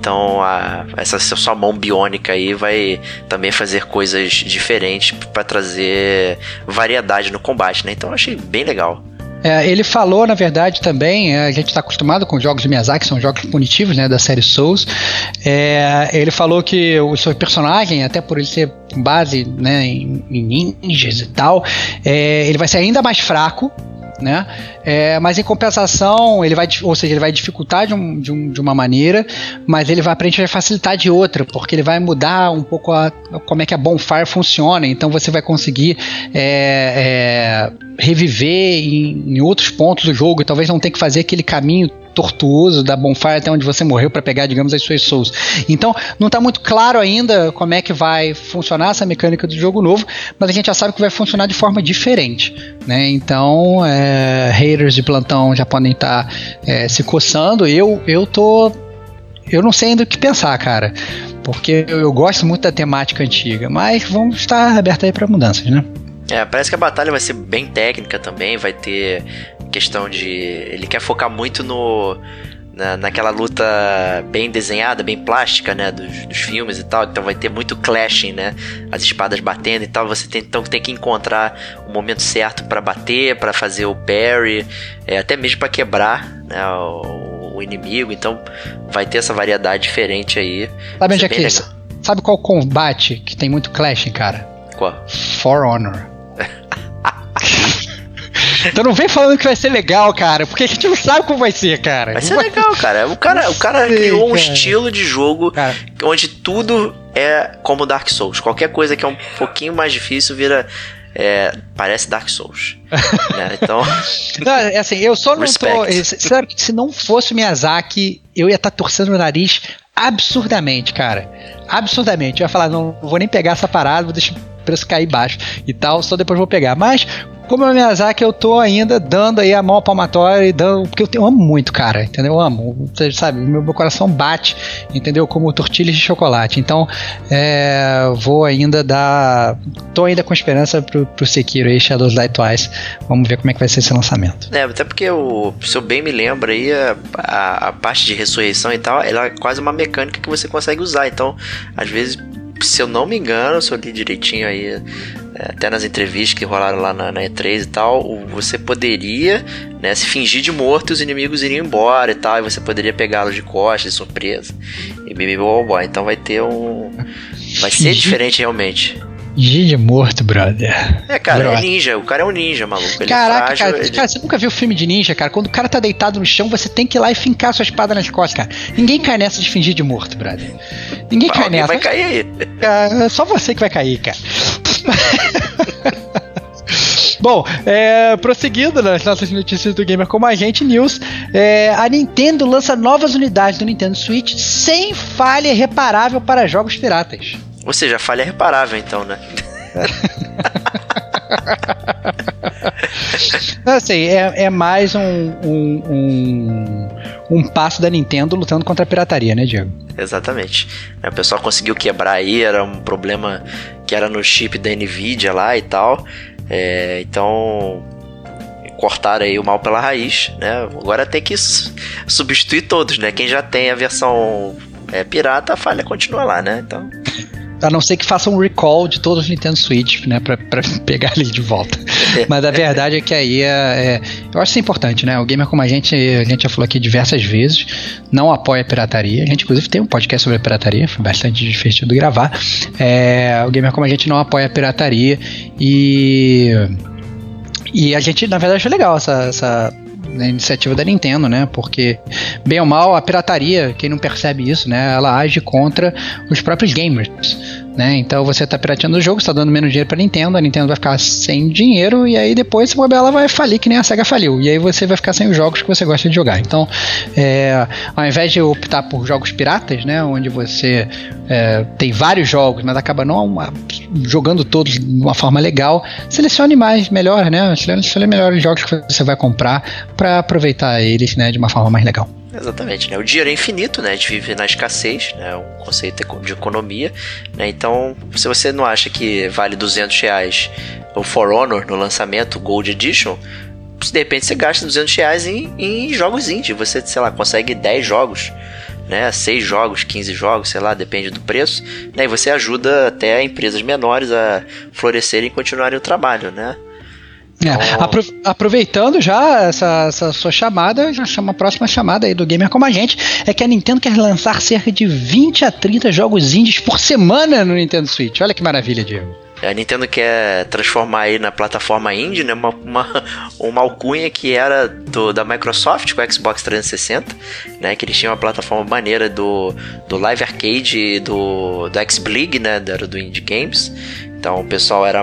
Então a, essa sua mão biônica aí vai também fazer coisas diferentes para trazer variedade no combate, né? Então eu achei bem legal. É, ele falou, na verdade, também, é, a gente está acostumado com jogos de Miyazaki, são jogos punitivos, né, da série Souls. É, ele falou que o seu personagem, até por ele ser base né, em, em ninjas e tal, é, ele vai ser ainda mais fraco, né? É, mas em compensação, ele vai, ou seja, ele vai dificultar de, um, de, um, de uma maneira, mas ele vai aparentemente vai facilitar de outra, porque ele vai mudar um pouco a, como é que a bonfire funciona. Então você vai conseguir é, reviver em, em outros pontos do jogo e talvez não ter que fazer aquele caminho tortuoso da bonfire até onde você morreu para pegar, digamos, as suas souls. Então, não está muito claro ainda como é que vai funcionar essa mecânica do jogo novo, mas a gente já sabe que vai funcionar de forma diferente, né? Então, é, haters de plantão já podem estar tá, é, se coçando. Eu, eu tô eu não sei ainda o que pensar, cara. Porque eu, eu gosto muito da temática antiga, mas vamos estar abertos aí para mudanças, né? É, parece que a batalha vai ser bem técnica também, vai ter questão de. Ele quer focar muito no. Na, naquela luta bem desenhada, bem plástica, né? Dos, dos, filmes e tal. Então vai ter muito clashing, né? As espadas batendo e tal. Você tem, então tem que encontrar o momento certo para bater, para fazer o parry, é, até mesmo para quebrar né, o, o, inimigo. Então vai ter essa variedade diferente aí. Sabe onde é que Sabe qual combate que tem muito clashing, cara? Qual? For Honor. [LAUGHS] Então não vem falando que vai ser legal, cara, porque a gente não sabe como vai ser, cara. Vai ser legal, cara. O cara, o cara sei, criou um cara. estilo de jogo cara. onde tudo é como Dark Souls. Qualquer coisa que é um pouquinho mais difícil vira é, parece Dark Souls. [LAUGHS] né? Então. [LAUGHS] Não, é assim, eu só não Respect. tô. Sabe, se não fosse o Miyazaki, eu ia estar tá torcendo o nariz absurdamente, cara. Absurdamente. Eu ia falar, não, não vou nem pegar essa parada, vou deixar preço cair baixo e tal, só depois vou pegar. Mas como é o Miyazaki, eu tô ainda dando aí a mão palmatória e dando. Porque eu, te, eu amo muito, cara, entendeu? Eu amo. Você sabe, meu, meu coração bate, entendeu? Como tortilhas de chocolate. Então, é, vou ainda dar. Tô ainda com esperança pro, pro Sekiro aí, Shadows Die Twice. Vamos ver como é que vai ser esse lançamento. É, até porque o, se eu bem me lembro aí, a, a parte de ressurreição e tal, ela é quase uma mecânica que você consegue usar. Então, às vezes se eu não me engano, se eu li direitinho aí, é, até nas entrevistas que rolaram lá na, na, E3 e tal, você poderia né, se fingir de morto e os inimigos iriam embora e tal, e você poderia pegá-los de costas, de surpresa. E bibi Então vai ter um. Vai ser diferente realmente. Gigi morto, brother. É, cara, brother. é ninja. O cara é um ninja, maluco. Ele é Caraca, é frágil, cara, ele... cara, você nunca viu filme de ninja, cara? Quando o cara tá deitado no chão, você tem que ir lá e fincar sua espada nas costas, cara. Ninguém cai nessa de fingir de morto, brother. Ninguém cai nessa. vai cair aí. É, só você que vai cair, cara. [LAUGHS] Bom, é, prosseguindo nas nossas notícias do Gamer Como a Gente News, é, a Nintendo lança novas unidades do Nintendo Switch sem falha irreparável para jogos piratas. Ou seja, a falha é reparável então, né? [LAUGHS] assim, é, é mais um, um, um, um, passo da Nintendo lutando contra a pirataria, né, Diego? Exatamente. O pessoal conseguiu quebrar aí, era um problema que era no chip da Nvidia lá e tal. É, então cortaram aí o mal pela raiz, né? Agora tem que substituir todos, né? Quem já tem a versão é, pirata, a falha continua lá, né? Então a não ser que faça um recall de todos os Nintendo Switch, né? Pra, pra [LAUGHS] pegar ali de volta. Mas a verdade é que aí é, é, Eu acho isso importante, né? O gamer como a gente, a gente já falou aqui diversas vezes, não apoia a pirataria. A gente, inclusive, tem um podcast sobre a pirataria, foi bastante divertido gravar. É, o gamer como a gente não apoia a pirataria e. E a gente, na verdade, achou legal essa, essa na iniciativa da Nintendo, né? Porque, bem ou mal, a pirataria, quem não percebe isso, né? Ela age contra os próprios gamers né? Então você está pirateando o jogo, está dando menos dinheiro para Nintendo, a Nintendo vai ficar sem dinheiro e aí depois ela vai falir que nem a Sega faliu. E aí você vai ficar sem os jogos que você gosta de jogar. Então, é, ao invés de optar por jogos piratas, né, onde você é, tem vários jogos, mas acaba não jogando todos de uma forma legal, selecione mais, melhor, né? Selecione melhores jogos que você vai comprar para aproveitar eles, né, de uma forma mais legal. Exatamente, né? O dinheiro é infinito, né? A gente vive na escassez, né? Um conceito de economia, né? Então, se você não acha que vale 200 reais o For Honor no lançamento Gold Edition, de repente você gasta 200 reais em, em jogos indie. Você, sei lá, consegue 10 jogos, né? 6 jogos, 15 jogos, sei lá, depende do preço. Né? E você ajuda até empresas menores a florescerem e continuarem o trabalho, né? É, apro aproveitando já essa, essa, sua chamada, já chama a próxima chamada aí do Gamer Como a Gente, é que a Nintendo quer lançar cerca de 20 a 30 jogos indies por semana no Nintendo Switch. Olha que maravilha, Diego. A Nintendo quer transformar aí na plataforma indie né, uma, uma, uma alcunha que era do, da Microsoft com o Xbox 360, né, que eles tinham uma plataforma maneira do, do Live Arcade do, do X-Blig, né, do, do Indie Games. Então o pessoal era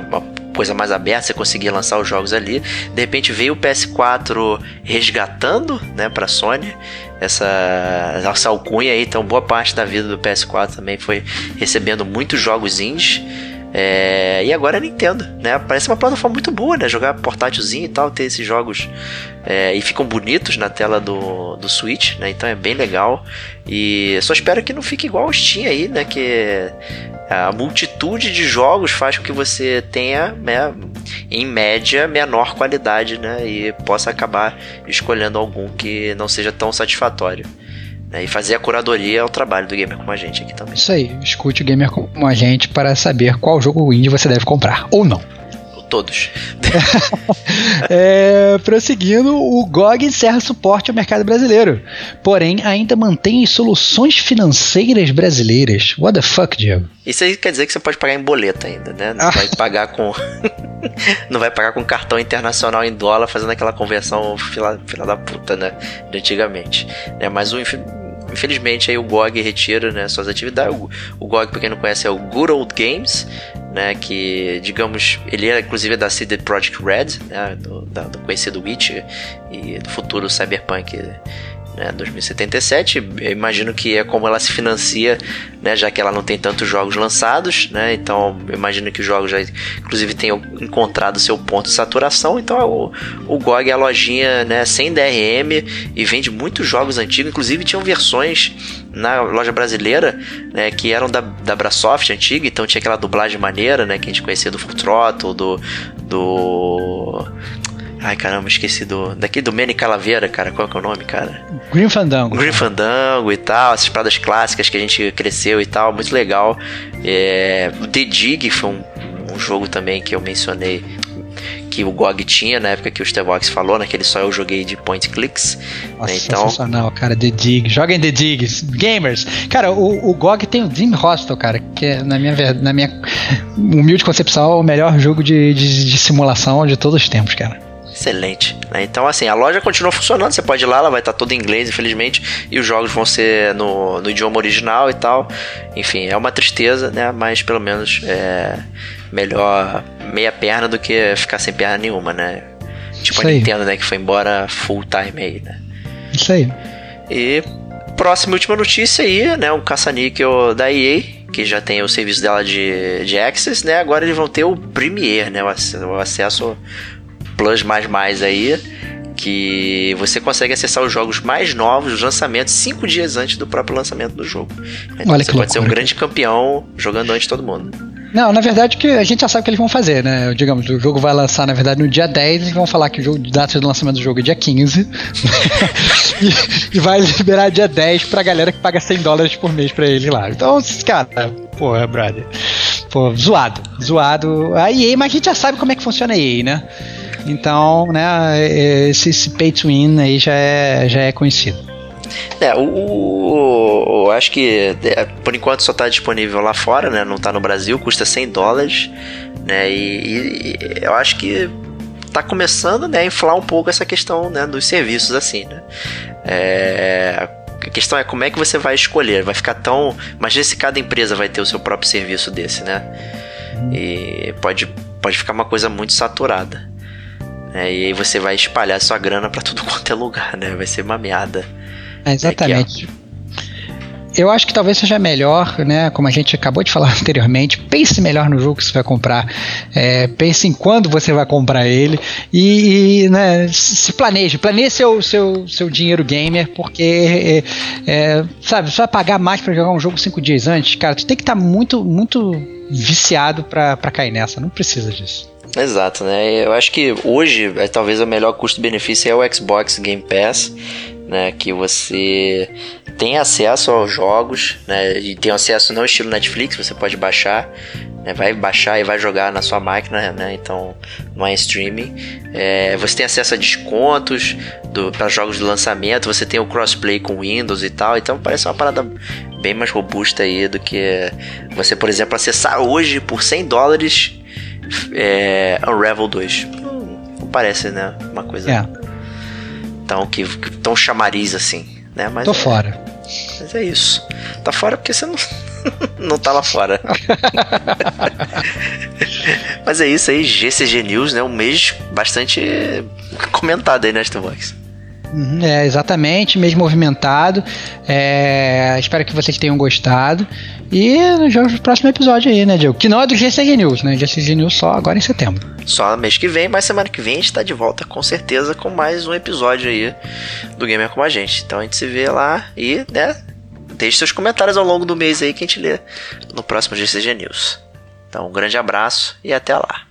coisa mais aberta, você conseguia lançar os jogos ali. De repente veio o PS4 resgatando, né, pra Sony essa, essa alcunha aí, então boa parte da vida do PS4 também foi recebendo muitos jogos indies. É, e agora a Nintendo, né? Parece uma plataforma muito boa, né? Jogar portátilzinho e tal, ter esses jogos é, e ficam bonitos na tela do, do Switch, né? Então é bem legal. E só espero que não fique igual o Steam aí, né? Que a multitude de jogos faz com que você tenha, né, em média, menor qualidade, né? E possa acabar escolhendo algum que não seja tão satisfatório. Né? E fazer a curadoria é o trabalho do gamer como a gente aqui também. Isso aí, escute o gamer como a gente para saber qual jogo indie você deve comprar, ou não todos. [LAUGHS] é, prosseguindo, o GOG encerra suporte ao mercado brasileiro, porém ainda mantém soluções financeiras brasileiras. What the fuck, Diego? Isso aí quer dizer que você pode pagar em boleto ainda, né? Não ah. vai pagar com. [LAUGHS] não vai pagar com cartão internacional em dólar fazendo aquela conversão fila, fila da puta, né? De antigamente. É, mas o infelizmente aí o GOG retira né, suas atividades. O, o GOG, para quem não conhece, é o Good Old Games, né, que, digamos, ele é inclusive da CD Projekt Red, né, do, da, do conhecido Witcher e do futuro Cyberpunk né, 2077. Eu imagino que é como ela se financia, né, já que ela não tem tantos jogos lançados, né, então imagino que os jogos já, inclusive, tenham encontrado seu ponto de saturação. Então o, o GOG é a lojinha né, sem DRM e vende muitos jogos antigos, inclusive tinham versões na loja brasileira, né, que eram da, da Brasoft antiga, então tinha aquela dublagem maneira, né, que a gente conhecia do Full Throttle, do, do Ai, caramba, esqueci do. Daqui do Manny Calaveira, cara. Qual que é o nome, cara? Green Fandango. Green Fandango e tal, essas paradas clássicas que a gente cresceu e tal, muito legal. É, o The Dig foi um, um jogo também que eu mencionei que o GOG tinha na época que o Stevox falou, né? Que ele só eu joguei de point clicks. Nossa, né, então... sensacional, cara. The Dig. Joguem The Dig. Gamers. Cara, o, o GOG tem o Dream Hostel, cara, que é, na minha, na minha [LAUGHS] humilde concepção, o melhor jogo de, de, de simulação de todos os tempos, cara excelente. Né? Então, assim, a loja continua funcionando, você pode ir lá, ela vai estar toda em inglês, infelizmente, e os jogos vão ser no, no idioma original e tal. Enfim, é uma tristeza, né? Mas pelo menos é melhor meia perna do que ficar sem perna nenhuma, né? Tipo Isso a Nintendo, aí. né? Que foi embora full time aí, né? Isso aí. E próxima última notícia aí, né? Um caça-níquel da EA, que já tem o serviço dela de, de Access, né? Agora eles vão ter o Premiere, né? O acesso Plus mais mais aí, que você consegue acessar os jogos mais novos, os lançamentos, cinco dias antes do próprio lançamento do jogo. Então Olha você pode loucura. ser um grande campeão jogando antes de todo mundo. Não, na verdade que a gente já sabe o que eles vão fazer, né? Digamos, o jogo vai lançar, na verdade, no dia 10, eles vão falar que o jogo, data de lançamento do jogo é dia 15. [LAUGHS] e, e, vai liberar dia 10 pra galera que paga 100 dólares por mês pra eles lá. Então, cara, porra, brother. Pô, zoado, zoado. A EA, mas a gente já sabe como é que funciona a EA, né? Então, né, esse, esse pay to win aí já é, já é conhecido. É, o, o, o, acho que é, por enquanto só está disponível lá fora, né? Não está no Brasil, custa 100 dólares, né? E, e, eu acho que está começando, né, a inflar um pouco essa questão, né, dos serviços assim, né? É, a questão é como é que você vai escolher, vai ficar tão, imagina se cada empresa vai ter o seu próprio serviço desse, né? E pode pode ficar uma coisa muito saturada. Né? E aí você vai espalhar sua grana para tudo [LAUGHS] quanto é lugar, né? Vai ser uma meada. É, exatamente. eu acho que talvez seja melhor, né? Como a gente acabou de falar [LAUGHS] anteriormente, pense melhor no jogo que você vai comprar, é, pense em quando você vai comprar ele e, e né, se planeje, planeje seu, seu, seu dinheiro gamer, porque é, é, sabe, você vai pagar mais para jogar um jogo cinco dias antes, cara, tu tem que estar tá muito, muito viciado para cair nessa, não precisa disso. Exato, né? Eu acho que hoje, é, talvez o melhor custo-benefício é o Xbox Game Pass, né? Que você tem acesso aos jogos, né? E tem acesso não estilo Netflix, você pode baixar, né? Vai baixar e vai jogar na sua máquina, né? Então não é streaming. É, você tem acesso a descontos para jogos de lançamento, você tem o crossplay com Windows e tal, então parece uma parada bem mais robusta aí do que você, por exemplo, acessar hoje por 100 dólares é, Unravel 2. Não parece, né? Uma coisa. É. Tão, que, tão chamariz assim. Né? Mas Tô é, fora. Mas é isso. Tá fora porque você não, [LAUGHS] não tá lá fora. [LAUGHS] Mas é isso aí, GCG News, né? Um mês bastante comentado aí na Xbox. Uhum, é, exatamente, mês movimentado. É, espero que vocês tenham gostado. E nos vemos no próximo episódio aí, né, Diego? Que não é do GCG News, né? GCG News só agora em setembro. Só mês que vem, mas semana que vem a gente tá de volta com certeza com mais um episódio aí do Gamer com a gente. Então a gente se vê lá e, né, deixe seus comentários ao longo do mês aí que a gente lê no próximo GCG News. Então um grande abraço e até lá.